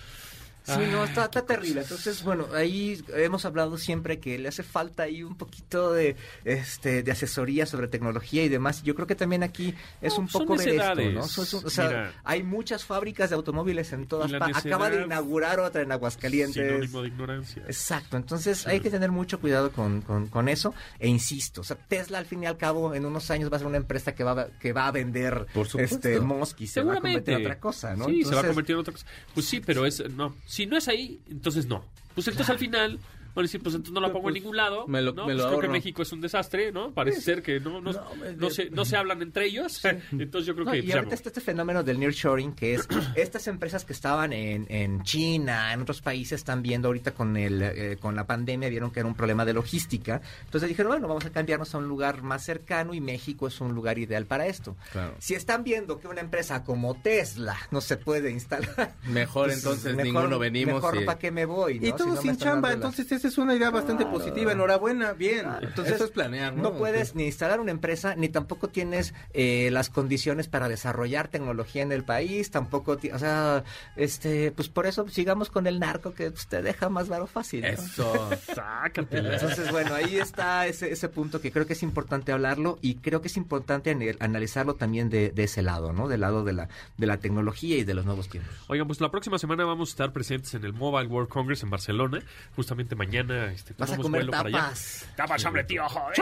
Sí, no, está, está terrible. Entonces, bueno, ahí hemos hablado siempre que le hace falta ahí un poquito de este de asesoría sobre tecnología y demás. Yo creo que también aquí es
No,
un
son
poco ver esto. ¿no? Son- o sea,
Mira.
hay muchas fábricas de automóviles en todas partes. Acaba de inaugurar otra en Aguascalientes.
Sinónimo de ignorancia.
Exacto, entonces hay que tener mucho cuidado con, con, con eso e insisto, o sea, Tesla al fin y al cabo en unos años va a ser una empresa que va, a- que va a vender
Por
este Mosky, se va a convertir en otra cosa, ¿no?
Sí, se va a convertir en otra cosa. Pues sí, pero es no. Si no es ahí, entonces no. Pues entonces al final van a decir, pues entonces no la pongo en
pues,
ningún lado.
me lo-
¿no?
me lo
Pues creo que. México es un desastre, ¿no? Parece ser que no, no,
No, me-
no se, no se hablan entre ellos. Entonces yo creo
No,
que
y
pues,
ahorita está este fenómeno del nearshoring, que es estas empresas que estaban en, en China, en otros países, están viendo ahorita con el eh, con la pandemia, vieron que era un problema de logística. Entonces dijeron, bueno, vamos a cambiarnos a un lugar más cercano y México es un lugar ideal para esto.
Claro.
Si están viendo que una empresa como Tesla no se puede instalar,
mejor
pues,
entonces
mejor-
ninguno venimos
Mejor
y-
para qué me voy. ¿no?
Y
Si
todo
no me
sin chamba, entonces esa es una idea bastante
Claro.
positiva. Enhorabuena, bien.
Entonces,
Eso es planear, ¿no?
No puedes ni instalar una empresa, ni tampoco tienes eh, las condiciones para desarrollar tecnología en el país, tampoco, o sea, este, pues por eso sigamos con el narco que pues, te deja más varo fácil. ¿no?
Eso.
Sácatela.
Entonces, bueno, ahí está ese, ese punto que creo que es importante hablarlo y creo que es importante analizarlo también de, de ese lado, ¿no? Del lado de la, de la tecnología y de los nuevos tiempos.
Oigan, pues la próxima semana vamos a estar presentes en el Mobile World Congress en Barcelona. Justamente mañana este,
Vas a comer
vuelo para allá.
tapas.
Tapas, hombre, tío, joder.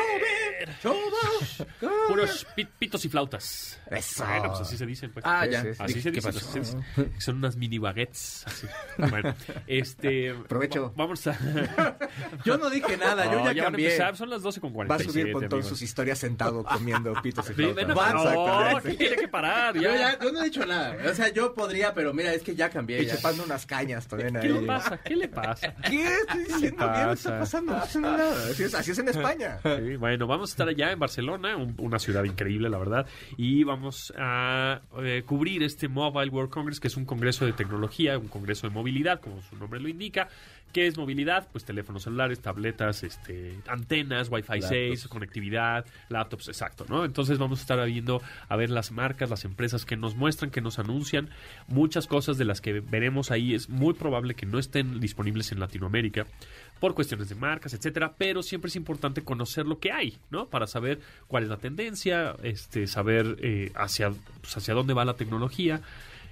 Todas.
Puros pi- pitos y flautas.
Eso.
Bueno, pues así se dicen. Pues.
Ah, ya.
sí, sí.
Así se
¿qué
dice,
pasó?
así se dice. Son unas mini baguettes. así. Bueno, este.
Provecho.
va- Vamos a.
Yo no dije nada, yo
No,
ya
van a
cambié.
empezar, son las 12 con
Va a
47.
subir Pontón
amigos.
sus historias sentado comiendo pitos y flautas.
No,
Exactamente.
aquí tiene que parar.
Yo,
Ya.
yo no he dicho nada. O sea, yo podría, pero mira, es que ya cambié.
Y chupando unas cañas también ahí.
¿Qué le pasa? ¿Qué le pasa?
¿Qué estoy diciendo? ¿Qué
pasa?
no está pasando? No nada. Así es, así es en España.
Sí, bueno, vamos a estar allá en Barcelona, un- una ciudad increíble, la verdad, y vamos a eh, cubrir este Mobile World Congress, que es un congreso de tecnología, un congreso de movilidad, como su nombre lo indica. ¿Qué es movilidad? Pues teléfonos celulares, tabletas, este, antenas, Wi-Fi 6, conectividad, laptops, exacto, ¿no? Entonces vamos a estar viendo a ver las marcas, las empresas que nos muestran, que nos anuncian. Muchas cosas de las que veremos ahí es muy probable que no estén disponibles en Latinoamérica por cuestiones de marcas, etcétera, pero siempre es importante conocer lo que hay, ¿no? Para saber cuál es la tendencia, este, saber eh, hacia, pues, hacia dónde va la tecnología.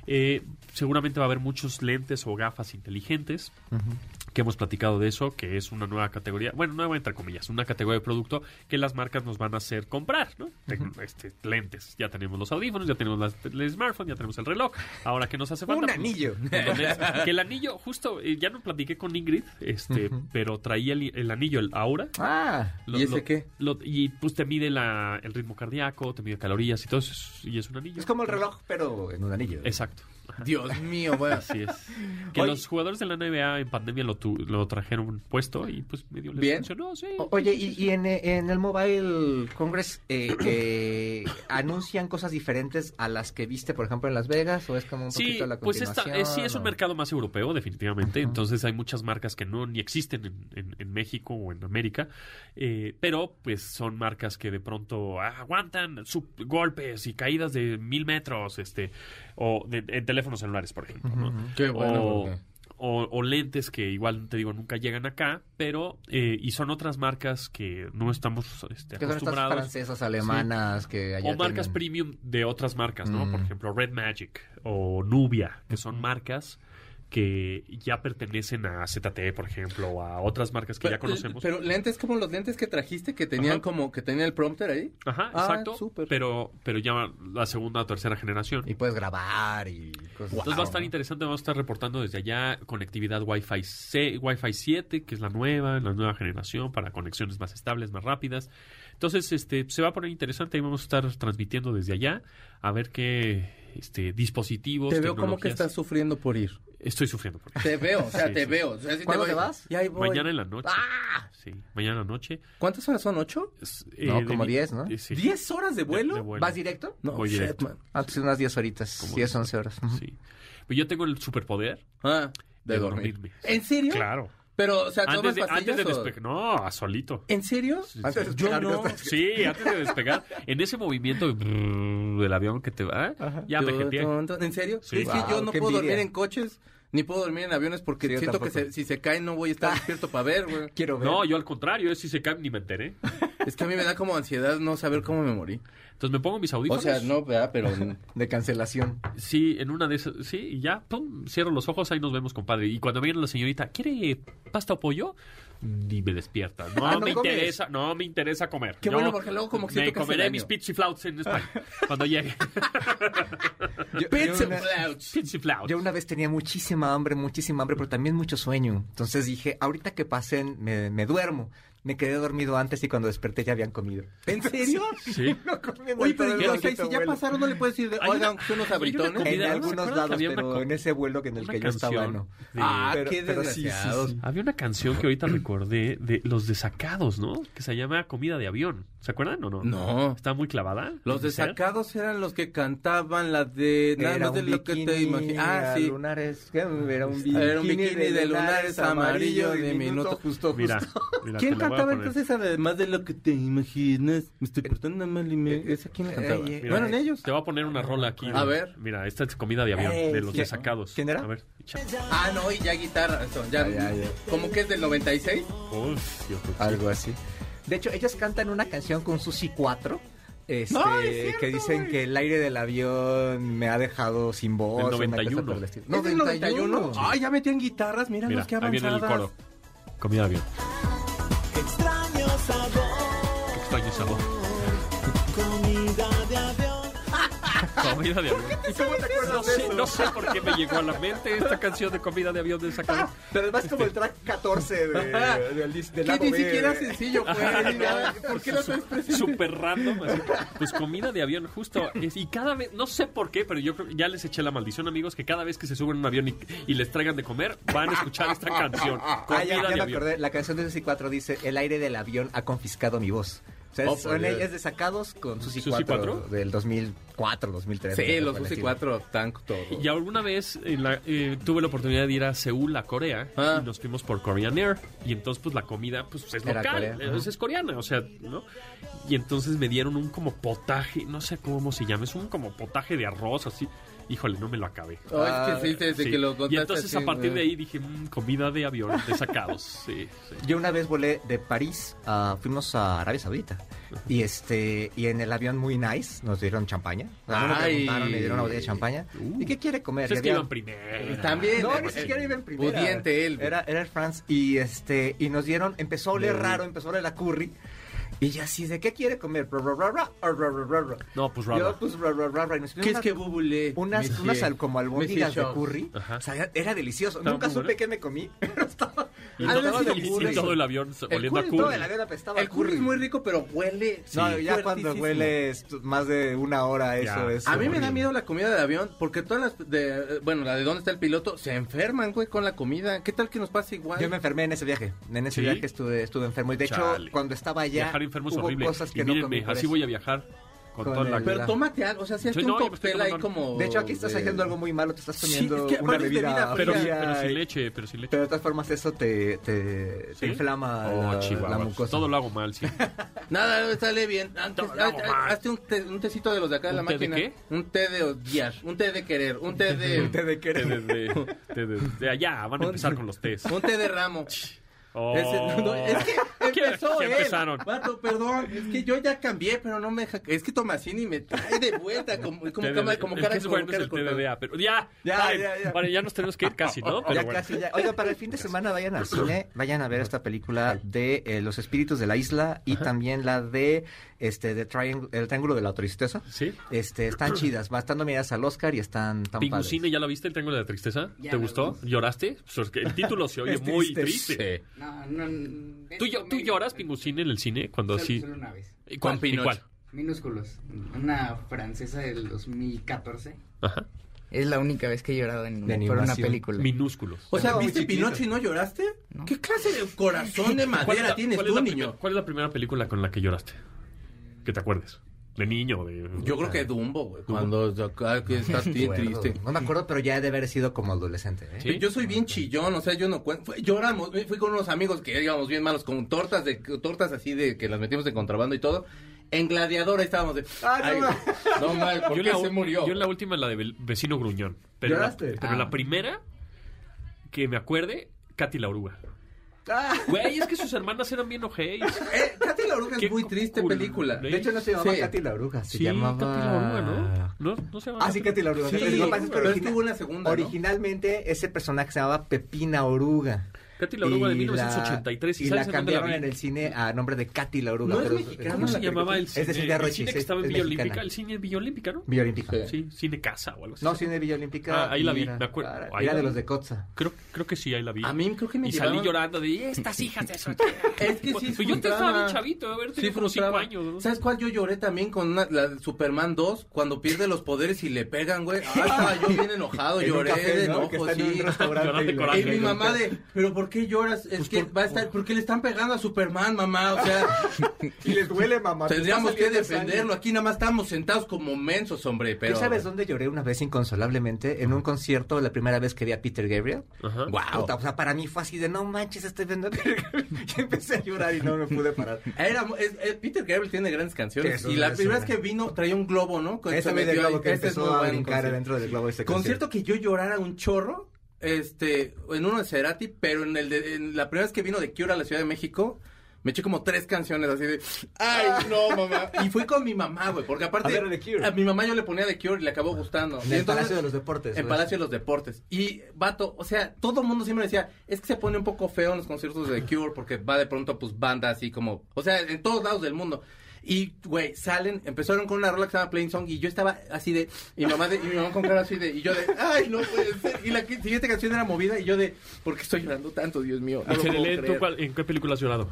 Eh, seguramente va a haber muchos lentes o gafas inteligentes que hemos platicado de eso, que es una nueva categoría, bueno, nueva entre comillas, una categoría de producto que las marcas nos van a hacer comprar, ¿no? Este, lentes, ya tenemos los audífonos, ya tenemos las- el smartphone, ya tenemos el reloj, ahora que nos hace falta
Un
Pues,
anillo.
entonces, que el anillo, justo, eh, ya no platiqué con Ingrid, este, pero traía el, el anillo, el Aura.
Ah,
Lo-
¿Y ese
lo-
qué?
lo- y pues te mide la- el ritmo cardíaco, te mide calorías y todo eso, y es un anillo.
es como el reloj, pero en un anillo.
Exacto.
Dios mío, bueno.
Así es. Que
Oye.
los jugadores de la NBA en pandemia lo, tu- lo trajeron puesto y pues medio les
Bien.
funcionó, sí.
O- Oye, y, y en, en el Mobile Congress eh, eh, anuncian cosas diferentes a las que viste, por ejemplo, en Las Vegas, o es como un
Sí,
poquito la
pues esta,
continuación.
eh, sí es un
o-
mercado más europeo, definitivamente. Entonces hay muchas marcas que no ni existen en, en- en México o en América, eh, pero pues son marcas que de pronto ah, aguantan sub- golpes y caídas de mil metros, este, o de- en teléfonos celulares, por ejemplo, ¿no?
Qué bueno,
o,
porque-
o- o lentes que igual te digo nunca llegan acá, pero eh, y son otras marcas que no estamos este,
Que son estas francesas, alemanas, que allá
O marcas
tienen-
premium de otras marcas, ¿no?
Mm.
Por ejemplo, Red Magic o Nubia, que son marcas que ya pertenecen a ZTE, por ejemplo, o a otras marcas que ya conocemos.
Pero lentes como los lentes que trajiste que tenían
Ajá.
como que tenían el prompter ahí.
Ajá,
Ah,
exacto.
súper.
Pero, pero ya la segunda o tercera generación.
Y puedes grabar y cosas
Entonces va a estar interesante, vamos a estar reportando desde allá conectividad Wi-Fi, C- Wi-Fi 7, que es la nueva, la nueva generación, para conexiones más estables, más rápidas. Entonces, este, se va a poner interesante y vamos a estar transmitiendo desde allá a ver qué este, dispositivos,
Te veo como que estás sufriendo por ir.
Estoy sufriendo por eso.
Te veo, o sea,
Sí,
te
sí.
veo. O sea,
¿Cuándo te vas?
Y ahí voy.
Mañana en la noche.
¡Ah!
Sí, mañana en la noche.
¿Cuántas horas son? ¿Ocho?
Es,
No, como
mi-
10, ¿no?
eh, sí.
¿Diez horas de vuelo?
De- de vuelo.
¿Vas directo?
No,
Voy
shit,
directo.
man.
Ah, pues unas 10 horitas,
Como
10, 11 horas.
Sí. Pero yo tengo el superpoder
Ah, de,
de,
dormir.
dormirme.
¿En serio?
Claro.
Pero, o sea,
Antes
¿tomas
de, antes de despegar. No, a solito.
¿En serio?
Antes de
Yo
despegar,
no.
¿no?
Sí, antes de despegar. En ese movimiento brrr, del avión que te va, ya me
Yo-
jeteé.
¿En serio?
Sí.
Es que yo no puedo dormir en coches, ni puedo dormir en aviones porque
Sí, yo
siento que se- si se caen no voy a estar despierto para ver, güey.
Quiero ver.
No, yo al contrario, si se cae ni me enteré.
Es que a mí me da como ansiedad no saber cómo me morí.
Entonces me pongo mis
O
audífonos.
sea, no, ¿verdad? Pero...
De cancelación.
Sí, en una de esas, sí, y ya, pum, cierro los ojos, ahí nos vemos, compadre. Y cuando viene la señorita, ¿quiere pasta o pollo? Ni me despierta. No,
Ah, ¿no
me
comes?
interesa, no me interesa comer.
Qué
Yo
bueno, porque luego como que
me comeré mis pizza flauts en España cuando llegue.
Yo,
Pizza
yo una,
Flouch.
pizza flauts.
yo una vez tenía muchísima hambre, muchísima hambre, pero también mucho sueño. Entonces dije, ahorita que pasen, me, me duermo. Me quedé dormido antes y cuando desperté ya habían comido.
¿En serio?
Sí.
No comiendo
Oye, pero ya, o sea,
maldito
si ya pasaron, ¿no le puedes decir, oigan,
una-
que unos abritones?
comida-
En
¿no se
algunos lados,
que había una
pero en ese vuelo que en el que yo estaba, no.
de-
Ah,
Pero-
qué
pero sí, sí.
Había una canción que ahorita recordé de los desacados, ¿no? Que se llama Comida de Avión. ¿Se acuerdan o no?
No.
Está muy clavada.
Los desacados eran los que cantaban la de... Nada
Era
más de
un
lo que te
bikini
imaginas. Ah, sí.
lunares. ¿qué? Era un bikini,
Era un bikini de lunares amarillo diminuto.
justo,
Mira,
justo.
mira,
¿Quién
te la voy a
cantaba entonces además de lo que te imaginas? Me estoy portando mal y me... ¿Esa quién la cantaba?
Eh,
Mira,
¿No eran ellos?
Te voy a poner una rola aquí.
A ver.
Mira, esta es comida de avión,
Ey,
de los
¿quién-
desacados.
quién era?
A ver.
Ah, no, y ya guitarra. Eso, ya,
Ya, ya, ya.
¿Cómo que es del 96?
Uf, Dios.
Algo así. De hecho, ellos cantan una canción con Susi 4. Este,
Ay, es cierto,
que dicen
güey.
que el aire del avión me ha dejado sin voz.
Del
una cosa
91.
por el estilo.
¿Es del 91? Ay, ya metían guitarras, mira,
Mira,
los que
ahí viene el
avanzadas.
coro. Comida de avión.
行き
たでしたわ。Comida de avión.
¿Y cómo te acuerdas
No
de
sé,
eso?
no sé por qué me llegó a la mente esta canción de comida de avión de Sacado.
Pero además como el track 14 de, del, dis- del
Que ni
B,
siquiera
de-
sencillo fue. ¿Por qué lo presente?
Súper random. así. Pues comida de avión, justo. Es- Y cada vez, no sé por qué, pero yo creo que ya les eché la maldición, amigos, que cada vez que se suben a un avión y, y les traigan de comer, van a escuchar esta canción.
Ah,
Comida
ya, ya
de
me
avión.
acordé. La canción de Susi 4 dice: El aire del avión ha confiscado mi voz. O sea,
Oh,
ellas de sacados con Susi
¿Susi
4,
cuatro?
del 2004, 2003.
Sí, los UCI
estilo.
4 tank todo.
Y alguna vez en la- eh, tuve la oportunidad de ir a Seúl, a Corea,
Ah.
y nos fuimos por Korean Air. Y entonces, pues la comida pues es
Era
local,
Corea,
es,
ajá.
es coreana, o sea, ¿no? Y entonces me dieron un como potaje, no sé cómo se llama, es un como potaje de arroz, así. Híjole, no me lo acabé.
Oh, es que sí, desde
Sí.
que lo
y
contaste
entonces
así,
a partir de ahí dije, "Mm, comida de avión, de sacados. Sí, sí.
Yo una vez volé de París, a- fuimos a Arabia Saudita. Y este y en el avión muy nice nos dieron champaña. O sea, no preguntaron, me dieron una botella de champaña.
Uh.
¿Y qué quiere comer?
Es
Y
que iban primero.
También.
No, ni siquiera iba en primera.
Pudiente él.
Era, era Air France. Y este, y nos dieron, empezó a oler raro, empezó a oler la curry. Y yo así, ¿de qué quiere comer? ¿Ra, ra, ra, ra, ra, ra, ra, ra.
No, pues
rara.
Yo,
pues rara,
¿Qué es que bubule?
Unas, unas como albóndigas de curry. O sea, era delicioso. Nunca supe qué me comí, pero estaba
y, todo,
delicioso.
todo el avión
El
oliendo a
curry.
Todo el avión apestaba
El
a
curry es muy rico, pero huele.
No, ya cuando hueles más de una hora eso es
A mí me da miedo la comida de avión porque todas las de bueno, la de dónde está el piloto se enferman, güey, con la comida. ¿Qué tal que nos pasa igual?
Yo me enfermé en ese viaje. En ese
¿Sí?
viaje estuve, estuve enfermo. Y de hecho, cuando estaba allá,
Viajar enfermo es
hubo
horrible.
cosas que
y
no
mírenme,
comí por
así voy a viajar con,
Con
toda la...
Pero tómate algo, o sea, si
Sí,
hazte
no,
un
me estoy
cóctel ahí como
De hecho, aquí estás
de-
haciendo algo muy malo. Te estás
Sí,
tomando
es que
una
es
bebida,
bebida
Pero,
fría
pero sin leche, pero sin leche.
Pero de todas formas eso te, te,
¿Sí?
te inflama
Oh,
la, la mucosa.
Todo lo hago mal, sí.
Nada, sale bien. Antes, haz-
mal.
hazte un, té- un tecito de los de acá de la
¿Un té de
máquina.
qué?
Un té de odiar, un té de querer, un té de
Un té de querer.
de, de- de- de- de allá, van a empezar con los test.
un té de ramo.
Oh.
Ese- no, es que
¿Qué-
empezó
qué
él.
empezaron?
Vato, perdón, es que yo ya cambié, pero no me deja. Es que Tomasini me trae de vuelta como, como, como cara como
bueno
cara
el
cortada.
TDDA, pero ya,
Ya,
paren,
ya, ya.
paren, ya nos tenemos que ir casi, ¿no? Pero
ya
bueno.
casi ya. Oiga, para el fin de semana vayan al cine, vayan a ver esta película de eh, Los Espíritus de la Isla y también la de este de Triang- El Triángulo de la Tristeza.
¿Sí?
Este, están chidas, va están nominadas al Oscar y están tan padres.
Pingucine, ¿ya la viste, el Triángulo de la Tristeza?
Ya
¿Te
la
gustó?
vi.
¿Lloraste? Pues el título se oye
Es
muy
triste.
triste.
Sí.
No, no. es
¿Tú, yo- ¿Tú lloras, Pingucine, en el cine? Cuando
Solo-
así...
Solo una vez.
¿Y cuál?
Minúsculos. Una francesa del 2014.
Ajá.
Es la única vez que he llorado en, por una película.
Minúsculos.
O sea, ¿viste. Pinocho y no lloraste?
No.
¿Qué clase de corazón de
¿Cuál es
madera tienes tú,
la
niño?
¿Cuál es la primera película con la que lloraste? Que te acuerdes. De niño, de...
Yo creo que Dumbo, güey. Cuando acá que estás bien triste.
No me acuerdo, pero ya debe haber sido como adolescente. ¿eh?
Sí.
Yo soy bien chillón, o sea, yo no cuento. fue- Lloramos, fui con unos amigos que íbamos bien malos, con tortas de tortas así de que las metimos de contrabando y todo. En Gladiador estábamos de.
Ah, no ma-
no mal, ¿por
Yo
qué
la,
se murió?
yo la última, la de Ve- Vecino Gruñón. Pero, la,
¿Lloraste?
pero
Ah.
la primera que me acuerde, Katy la Oruga. Güey, es que sus hermanas eran bien ojéis.
Eh, Katy la
Qué
es muy triste
cool.
película.
De
de hecho no se llamaba
Sí.
Katy la Oruga, se
Sí,
llamaba...
Katy la Oruga, ¿no? ¿No? ¿No se llama
Ah, sí, Katy la Oruga.
Sí,
Lo que pasa es que
pero es que
origina-
hubo una segunda, ¿no?
Originalmente ese personaje se llamaba Pepina Oruga.
Katy la Oruga de
Y
1983. ¿Y,
y la
en
cambiaron en el cine a nombre de Katy la Oruga.
No es
pero-
mexicana,
¿Cómo se
la
llamaba el
Es
cine?
de Silvia
el cine que
es-
estaba en
es
Villa. Olímpica? ¿El cine Villa Olímpica, no?
Villa Olímpica.
Sí.
Sí, Cine Casa o algo así.
No, cine Villa Olímpica.
Ah, ahí la vi,
era-
me acuerdo.
Era,
Ahí
era
la
de
vi.
los de Kotza.
Creo, creo que sí, ahí la vi.
A mí creo que me
Y salí llorando de estas hijas de eso.
Es que sí,
Pues yo te estaba bien chavito, a ver, tenía como cinco
frustraba.
años. ¿no?
¿Sabes cuál yo lloré también con una- la de Superman 2? Cuando pierde los poderes y le pegan, güey. Ah, yo bien enojado, lloré de
¿no?
enojo, sí.
Y
mi mamá de, ¿pero por qué lloras? Es
Pues
que
por-
va a estar, ¿por qué le están pegando a Superman, mamá? O sea,
Y les duele, mamá. te
tendríamos que defenderlo. Aquí nada más estamos sentados como mensos, hombre, pero...
¿Tú sabes dónde lloré una vez inconsolablemente? En un concierto, la primera vez que vi a Peter Gabriel.
Ajá.
Wow.
O sea, para mí fue así de, no manches, estoy viendo a Peter Gabriel. Y empecé a llorar y no me pude parar.
Era, es- es- Peter Gabriel tiene grandes canciones.
Eso
y la primera vez que vino traía un globo, ¿no? Con-
Ese globo que
Este es
empezó
muy
a
bueno,
brincar
concierto.
dentro del globo
Concierto que yo llorara un chorro, este, en uno de Cerati, pero en el de, en la primera vez que vino de Cure a la Ciudad de México, Me eché como tres canciones así de, ay, no, mamá. Y fui con mi mamá, güey, porque aparte
A ver, Cure.
a mi mamá yo le ponía The Cure y le acabó gustando.
En el
entonces-
Palacio de los Deportes.
En. Palacio de los Deportes. Y, vato, o sea, todo el mundo siempre decía, es que se pone un poco feo en los conciertos de The Cure porque va de pronto, pues, banda así como, o sea, en todos lados del mundo. Y, güey, salen, empezaron con una rola que se llama Playing Song y yo estaba así de, y mi mamá, de, y mi mamá con cara así de, y yo de, ay, no puede ser. Y la siguiente canción era movida y yo de, ¿por qué estoy llorando tanto, Dios mío? No lo puedo
Cherele, ¿tú
creer.
cuál- ¿En qué película has llorado?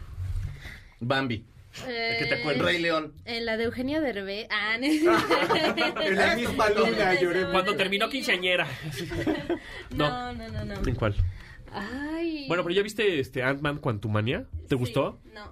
Bambi.
Eh,
¿Qué te acuerdas?
Rey León.
En la de Eugenio Derbez. Ah, no.
En la misma luna lloré.
Cuando terminó quinceañera.
No, no, no, no.
¿En cuál?
Ay.
Bueno, pero ya viste este Ant-Man Quantumania. ¿Te
Sí,
gustó?
No.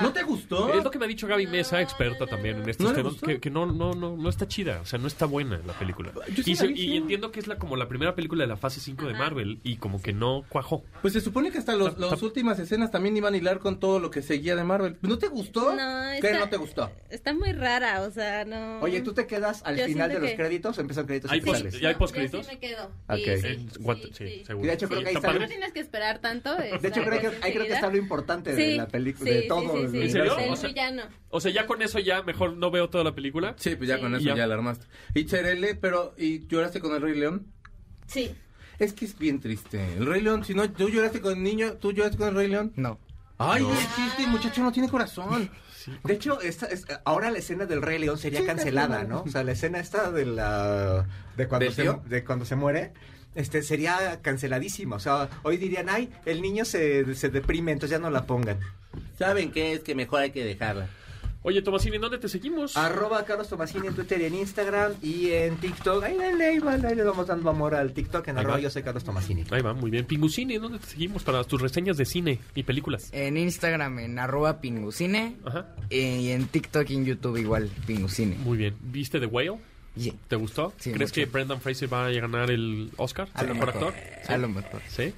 ¿No te gustó?
Es lo que me ha dicho Gaby Mesa, experta también en estos
¿No le
temas, que, que no, no, no, no está chida, o sea, no está buena la película.
Yo
y, se- y entiendo que es la como la primera película de la fase 5 de. Marvel y como que no cuajó.
Pues se supone que hasta los- las últimas escenas también iban a hilar con todo lo que seguía de Marvel. ¿No te gustó?
No,
¿Qué
está-
no te gustó?
Está muy rara, o sea, no.
Oye, ¿tú te quedas al
Yo
final de los
que-
créditos empiezan créditos
Hay pos-
oficiales?
¿Ya hay postcréditos?
Yo sí me quedo.
Ok.
Sí, sí,
En
sí,
Guat-
sí,
sí,
sí.
seguro.
Y de hecho creo
Sí,
que ahí
está
está-
No
padre.
tienes que esperar tanto.
De hecho, creo que, ahí creo que está lo importante de la película, de todo.
Sí,
el
sí,
¿En serio?
del
O sea-
villano.
O sea, ya con eso ya mejor no veo toda la película.
Sí, pues ya
Sí.
con eso
Ya.
ya. la armaste. Y Cherele, pero ¿y lloraste con el Rey León?
Sí.
Es que es bien triste. El Rey León, si no, tú lloraste con el niño, tú lloraste con el Rey León.
No.
Ay, no existe, el muchacho no tiene corazón.
De hecho, esta es, ahora la escena del Rey León sería cancelada, ¿no? O sea, la escena esta de la de cuando
¿Del
se,
tío?
de cuando se muere este sería canceladísima. O sea, hoy dirían, "Ay, el niño se, se deprime, entonces ya no la pongan."
¿Saben qué? Es que mejor hay que dejarla.
Oye, Tomasini, ¿en dónde te seguimos?
Arroba Carlos Tomasini en Twitter y en Instagram y en TikTok. Ahí, ahí, ahí, ahí, ahí le vamos dando amor al TikTok en
Ahí
arroba
va.
yo soy Carlos Tomasini.
Ahí va, muy bien. Pingucini, ¿en dónde te seguimos para tus reseñas de cine y películas?
En Instagram, en arroba pingucine.
Ajá,
Y en TikTok y en YouTube igual, pingucine.
muy bien. ¿Viste The Whale?
Sí.
¿Te gustó?
Sí,
¿Crees
mucho.
que Brendan Fraser va a ganar el Oscar?
A lo
¿Mejor actor?
A lo mejor.
¿Sí?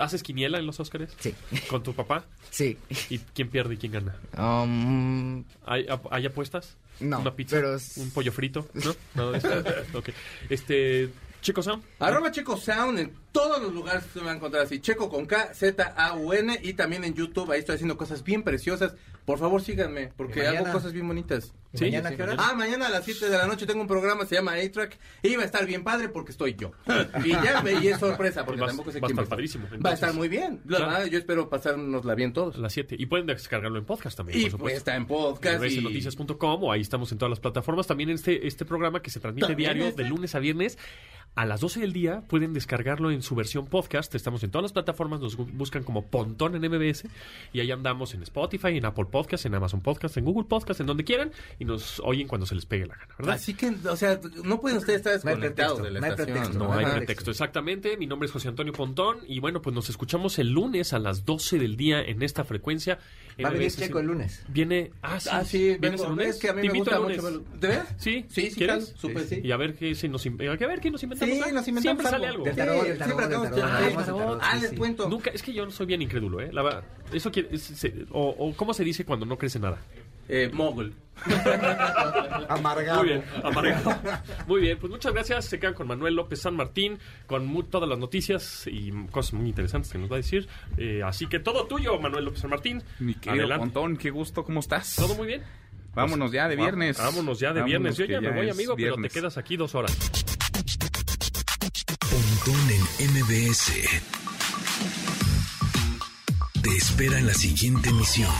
¿Haces quiniela en los Oscars?
Sí.
¿Con tu papá?
Sí.
¿Y quién pierde y quién gana?
Um,
¿Hay, ap- hay apuestas?
No,
¿Una pizza?
pero es-
¿Un pollo frito? ¿No? Nada de eso. Ok. Este, Chico Sam.
Arroba Checo Sound en todos los lugares que se van a encontrar así. Checo con K, Z, A, U, N y también en YouTube. Ahí estoy haciendo cosas bien preciosas. Por favor, síganme, porque hago cosas bien bonitas.
¿Y
Sí,
mañana
sí,
qué hora?
Ah, mañana a las 7 de la noche tengo un programa, se llama A-Track, y va a estar bien padre porque estoy yo. y ya me y es sorpresa, porque
Va a-
tampoco sé
va a
quién
estar padrísimo,
Va a estar muy bien. La
Claro.
verdad, yo espero pasárnosla bien
A
todos.
las 7. Y pueden descargarlo en podcast también,
Y
por
pues
supuesto.
está en podcast. y-
rbsnoticias.com o ahí estamos en todas las plataformas. También este, este programa que se transmite diario
este.
de lunes a viernes a las 12 del día. Pueden descargarlo en su versión podcast. Estamos en todas las plataformas. Nos buscan como Pontón en MBS. Y ahí andamos en Spotify, en Apple Podcast, en Amazon Podcast, en Google Podcast, en donde quieran. Y nos oyen cuando se les pegue la gana, ¿verdad?
Así que, o sea, no pueden ustedes estar
No hay
desconectados
pretexto,
de la
no hay pretexto,
No hay pretexto, exactamente. Mi nombre es José Antonio Pontón y bueno, pues nos escuchamos el lunes a las 12 del día en esta frecuencia.
Va a venir. Checo el lunes.
Viene, ah, sí,
Ah, sí,
¿vienes el lunes?
Es que a mí
Te
me
invito
gusta
el
mucho. ¿De veras?
Sí,
Sí, sí,
¿quieres?
súper sí.
Y a ver qué si nos, a ver qué nos inventamos.
Sí, nos inventamos
Siempre sale
algo.
Del
Ah,
sí,
les
sí.
cuento.
Nunca, es que yo soy bien incrédulo, ¿eh? La verdad, eso quiere, es- se- o, o cómo se dice cuando no crece nada.
Eh, mogul.
Amargado.
Muy bien, amargado. Muy bien, pues muchas gracias. Se quedan con Manuel López San Martín, con mu- todas las noticias y cosas muy interesantes que nos va a decir. Eh, así que todo tuyo, Manuel López San Martín.
Mi querido
Adelante.
Pontón, qué gusto, ¿cómo estás?
¿Todo muy bien?
Vámonos ya de viernes.
Vámonos ya de
Vámonos,
viernes. Yo ya me voy, amigo, pero te quedas aquí dos horas.
Pontón en MBS. Te espera en la siguiente emisión.